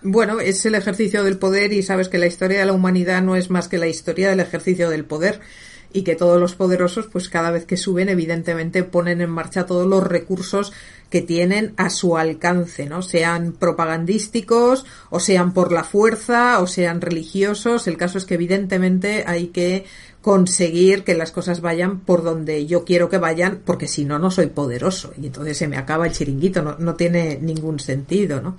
Bueno, es el ejercicio del poder y sabes que la historia de la humanidad no es más que la historia del ejercicio del poder y que todos los poderosos, pues cada vez que suben, evidentemente ponen en marcha todos los recursos que tienen a su alcance, ¿no? Sean propagandísticos, o sean por la fuerza, o sean religiosos. El caso es que evidentemente hay que conseguir que las cosas vayan por donde yo quiero que vayan, porque si no, no soy poderoso. Y entonces se me acaba el chiringuito, no, no tiene ningún sentido, ¿no?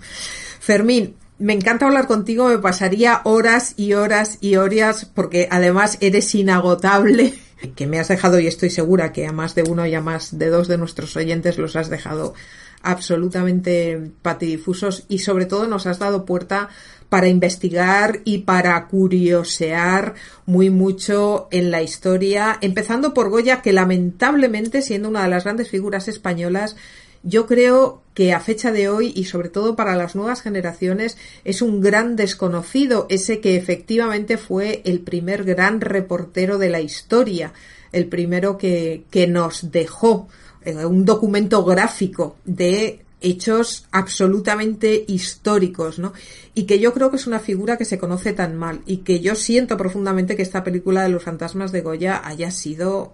Fermín, me encanta hablar contigo, me pasaría horas y horas y horas porque además eres inagotable, que me has dejado y estoy segura que a más de uno y a más de dos de nuestros oyentes los has dejado absolutamente patidifusos y sobre todo nos has dado puerta para investigar y para curiosear muy mucho en la historia, empezando por Goya, que lamentablemente, siendo una de las grandes figuras españolas, yo creo que a fecha de hoy y sobre todo para las nuevas generaciones es un gran desconocido, ese que efectivamente fue el primer gran reportero de la historia, el primero que, que nos dejó eh, un documento gráfico de hechos absolutamente históricos, ¿no? Y que yo creo que es una figura que se conoce tan mal y que yo siento profundamente que esta película de los fantasmas de Goya haya sido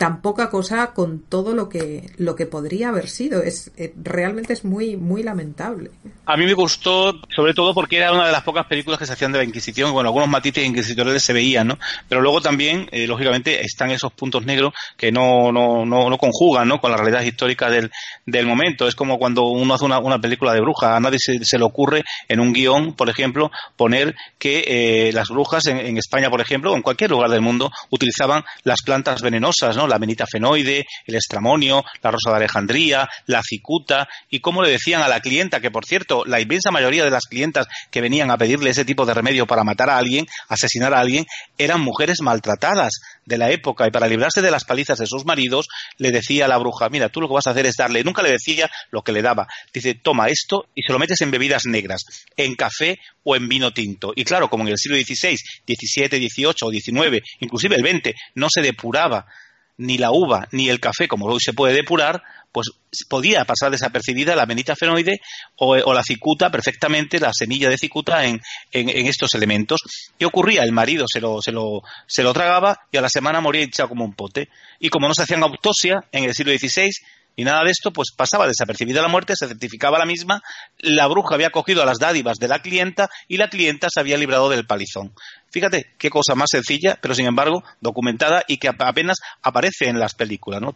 tan poca cosa con todo lo que lo que podría haber sido. Es eh, realmente es muy muy lamentable. A mí me gustó sobre todo porque era una de las pocas películas que se hacían de la Inquisición. Bueno algunos matices inquisitoriales se veían no pero luego también eh, lógicamente están esos puntos negros que no no, no, no conjugan no con la realidad histórica del, del momento. Es como cuando uno hace una, una película de brujas a nadie se, se, le ocurre en un guion por ejemplo poner que eh, las brujas en, en España por ejemplo o en cualquier lugar del mundo utilizaban las plantas venenosas no la menita fenoide, el estramonio, la rosa de Alejandría, la cicuta, y cómo le decían a la clienta, que por cierto, la inmensa mayoría de las clientas que venían a pedirle ese tipo de remedio para matar a alguien, asesinar a alguien, eran mujeres maltratadas de la época, y para librarse de las palizas de sus maridos, le decía a la bruja, mira, tú lo que vas a hacer es darle, nunca le decía lo que le daba, dice, toma esto y se lo metes en bebidas negras, en café o en vino tinto. Y claro, como en el siglo XVI, XVII, XVIII o XIX, inclusive el XX, no se depuraba ni la uva ni el café, como hoy se puede depurar, pues podía pasar desapercibida la menita fenoide o, la cicuta perfectamente, la semilla de cicuta en, estos elementos. ¿Qué ocurría? El marido se lo, se, lo, se lo tragaba y a la semana moría hinchado como un pote. Y como no se hacían autopsia en el siglo XVI, y nada de esto, pues pasaba desapercibida la muerte, se certificaba la misma, la bruja había cogido a las dádivas de la clienta y la clienta se había librado del palizón. Fíjate qué cosa más sencilla, pero sin embargo documentada y que apenas aparece en las películas, ¿no?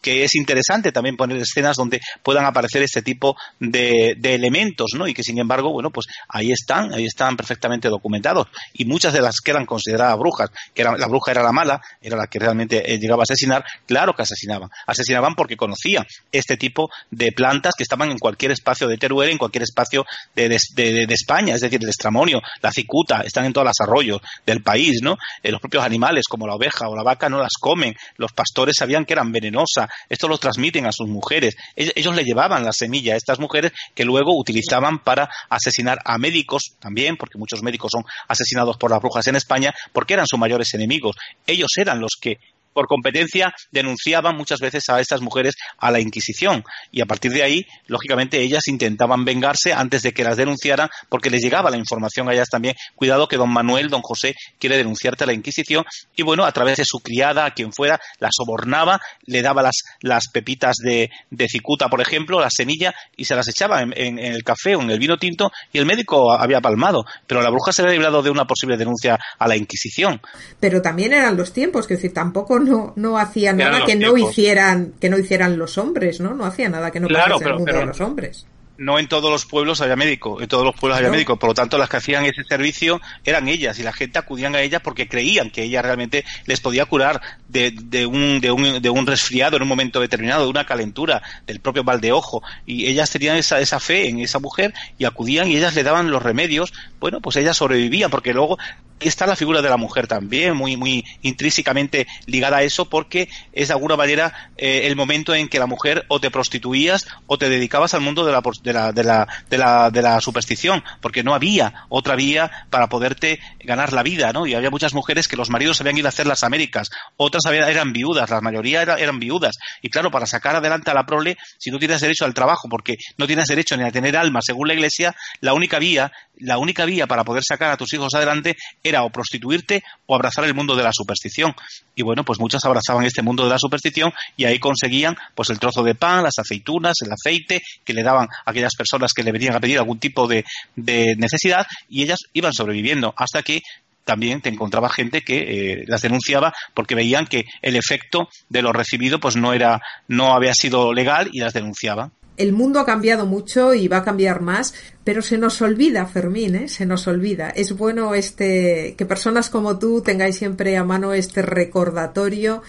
que es interesante también poner escenas donde puedan aparecer este tipo de, elementos, ¿no? Y que sin embargo, bueno, pues ahí están, ahí están perfectamente documentados. Y muchas de las que eran consideradas brujas, que era, la bruja era la mala, era la que realmente eh, llegaba a asesinar, claro que asesinaban. Asesinaban porque conocían este tipo de plantas que estaban en cualquier espacio de Teruel, en cualquier espacio de, de, España, es decir, el estramonio, la cicuta, están en todos los arroyos del país, ¿no? Eh, los propios animales, como la oveja o la vaca, no las comen. Los pastores sabían que eran venenosas. Esto lo transmiten a sus mujeres. Ellos le llevaban la semilla a estas mujeres que luego utilizaban para asesinar a médicos también, porque muchos médicos son asesinados por las brujas en España, porque eran sus mayores enemigos. Ellos eran los que por competencia denunciaban muchas veces a estas mujeres a la Inquisición y a partir de ahí, lógicamente, ellas intentaban vengarse antes de que las denunciaran porque les llegaba la información a ellas también. Cuidado que don Manuel, don José, quiere denunciarte a la Inquisición y bueno, a través de su criada, a quien fuera, la sobornaba, le daba las, las pepitas de, de cicuta, por ejemplo, la semilla y se las echaba en, el café o en el vino tinto y el médico había palmado. Pero la bruja se había librado de una posible denuncia a la Inquisición. Pero también eran los tiempos, que decir, tampoco no, no hacía nada que no hicieran que no hicieran los hombres, ¿no? No hacía nada que no claro, el mundo de los hombres. no en todos los pueblos había médico, en todos los pueblos había médico, por lo tanto las que hacían ese servicio eran ellas y la gente acudían a ellas porque creían que ella realmente les podía curar de, de, un, de, un, de un resfriado en un momento determinado, de una calentura, del propio mal de ojo. Y ellas tenían esa, esa fe en esa mujer y acudían y ellas le daban los remedios, bueno, pues ellas sobrevivían porque luego está la figura de la mujer también, muy, muy intrínsecamente ligada a eso, porque es de alguna manera eh, el momento en que la mujer o te prostituías o te dedicabas al mundo de la, de la, de la, de la, de la superstición, porque no había otra vía para poderte ganar la vida, ¿no? Y había muchas mujeres que los maridos habían ido a hacer las Américas, otras eran viudas, la mayoría eran viudas. Y claro, para sacar adelante a la prole, si no tienes derecho al trabajo, porque no tienes derecho ni a tener alma según la iglesia, la única vía, la única vía para poder sacar a tus hijos adelante era o prostituirte o abrazar el mundo de la superstición. Y bueno, pues muchas abrazaban este mundo de la superstición y ahí conseguían pues el trozo de pan, las aceitunas, el aceite que le daban a aquellas personas que le venían a pedir algún tipo de, de necesidad y ellas iban sobreviviendo hasta que también te encontraba gente que eh, las denunciaba porque veían que el efecto de lo recibido pues no era no había sido legal y las denunciaba el mundo ha cambiado mucho y va a cambiar más, pero se nos olvida, Fermín, ¿eh? se nos olvida. Es bueno este que personas como tú tengáis siempre a mano este recordatorio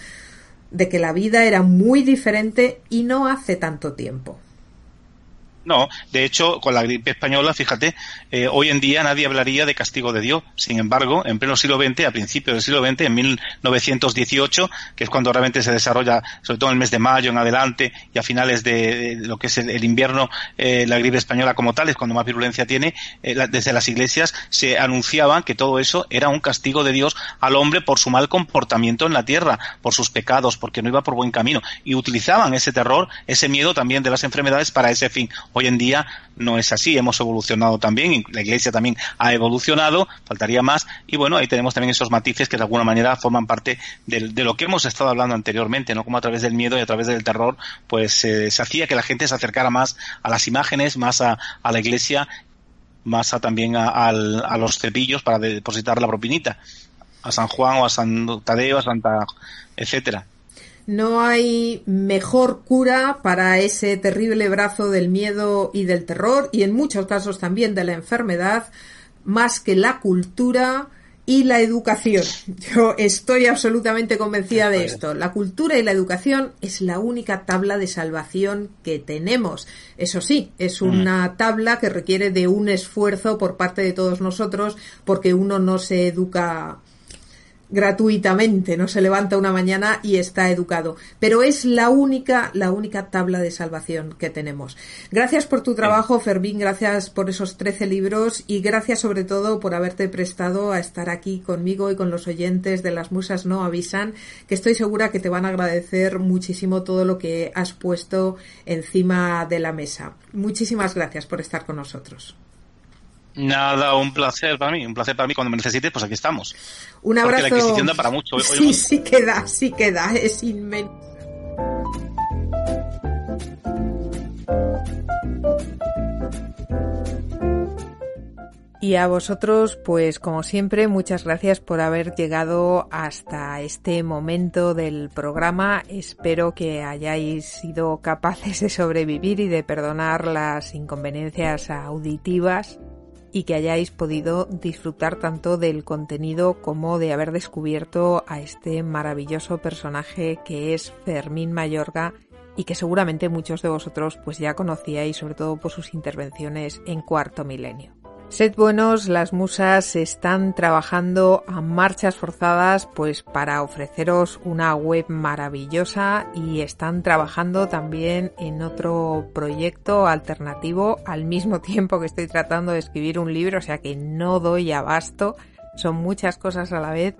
de que la vida era muy diferente y no hace tanto tiempo. No, de hecho, con la gripe española, fíjate, eh, hoy en día nadie hablaría de castigo de Dios. Sin embargo, en pleno siglo XX, a principios del siglo XX, en 1918, que es cuando realmente se desarrolla, sobre todo en el mes de mayo en adelante y a finales de, lo que es el, invierno, eh, la gripe española como tal, es cuando más virulencia tiene, eh, desde las iglesias se anunciaban que todo eso era un castigo de Dios al hombre por su mal comportamiento en la tierra, por sus pecados, porque no iba por buen camino. Y utilizaban ese terror, ese miedo también de las enfermedades para ese fin. Hoy en día no es así, hemos evolucionado también, la Iglesia también ha evolucionado, faltaría más, y bueno, ahí tenemos también esos matices que de alguna manera forman parte de, lo que hemos estado hablando anteriormente, ¿no? Como a través del miedo y a través del terror, pues eh, se hacía que la gente se acercara más a las imágenes, más a, la Iglesia, más a, también a, los cepillos para depositar la propinita, a San Juan o a San Tadeo, a Santa, etcétera. No hay mejor cura para ese terrible brazo del miedo y del terror y en muchos casos también de la enfermedad más que la cultura y la educación. Yo estoy absolutamente convencida de esto. La cultura y la educación es la única tabla de salvación que tenemos. Eso sí, es mm. una tabla que requiere de un esfuerzo por parte de todos nosotros porque uno no se educa gratuitamente, no se levanta una mañana y está educado. Pero es la única, la única tabla de salvación que tenemos. Gracias por tu trabajo, Fermín, gracias por esos 13 libros y gracias sobre todo por haberte prestado a estar aquí conmigo y con los oyentes de Las Musas No Avisan, que estoy segura que te van a agradecer muchísimo todo lo que has puesto encima de la mesa. Muchísimas gracias por estar con nosotros. Nada, un placer para mí, un placer para mí. Cuando me necesites, pues aquí estamos. Un abrazo. Porque la Inquisición da para mucho. Sí, sí queda, sí queda, es inmenso. Y a vosotros, pues como siempre, muchas gracias por haber llegado hasta este momento del programa. Espero que hayáis sido capaces de sobrevivir y de perdonar las inconveniencias auditivas y que hayáis podido disfrutar tanto del contenido como de haber descubierto a este maravilloso personaje que es Fermín Mayorga y que seguramente muchos de vosotros pues ya conocíais sobre todo por sus intervenciones en Cuarto Milenio. Sed buenos, las musas están trabajando a marchas forzadas pues para ofreceros una web maravillosa y están trabajando también en otro proyecto alternativo. Al mismo tiempo que estoy tratando de escribir un libro, o sea que no doy abasto, son muchas cosas a la vez,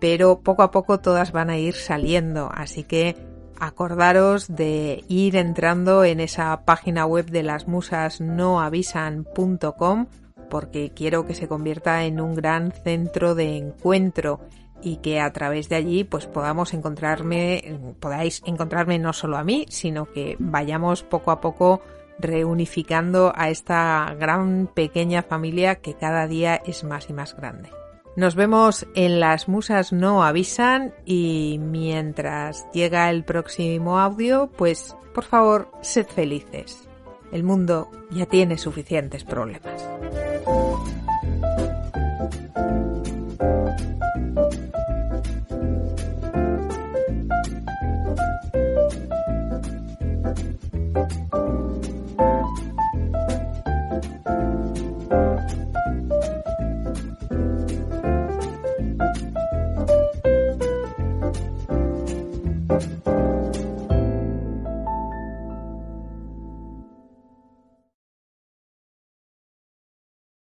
pero poco a poco todas van a ir saliendo, así que acordaros de ir entrando en esa página web de las musas noavisan.com porque quiero que se convierta en un gran centro de encuentro y que a través de allí pues podamos encontrarme, podáis encontrarme no solo a mí, sino que vayamos poco a poco reunificando a esta gran pequeña familia que cada día es más y más grande. Nos vemos en Las Musas No Avisan y mientras llega el próximo audio, pues por favor, sed felices. El mundo ya tiene suficientes problemas.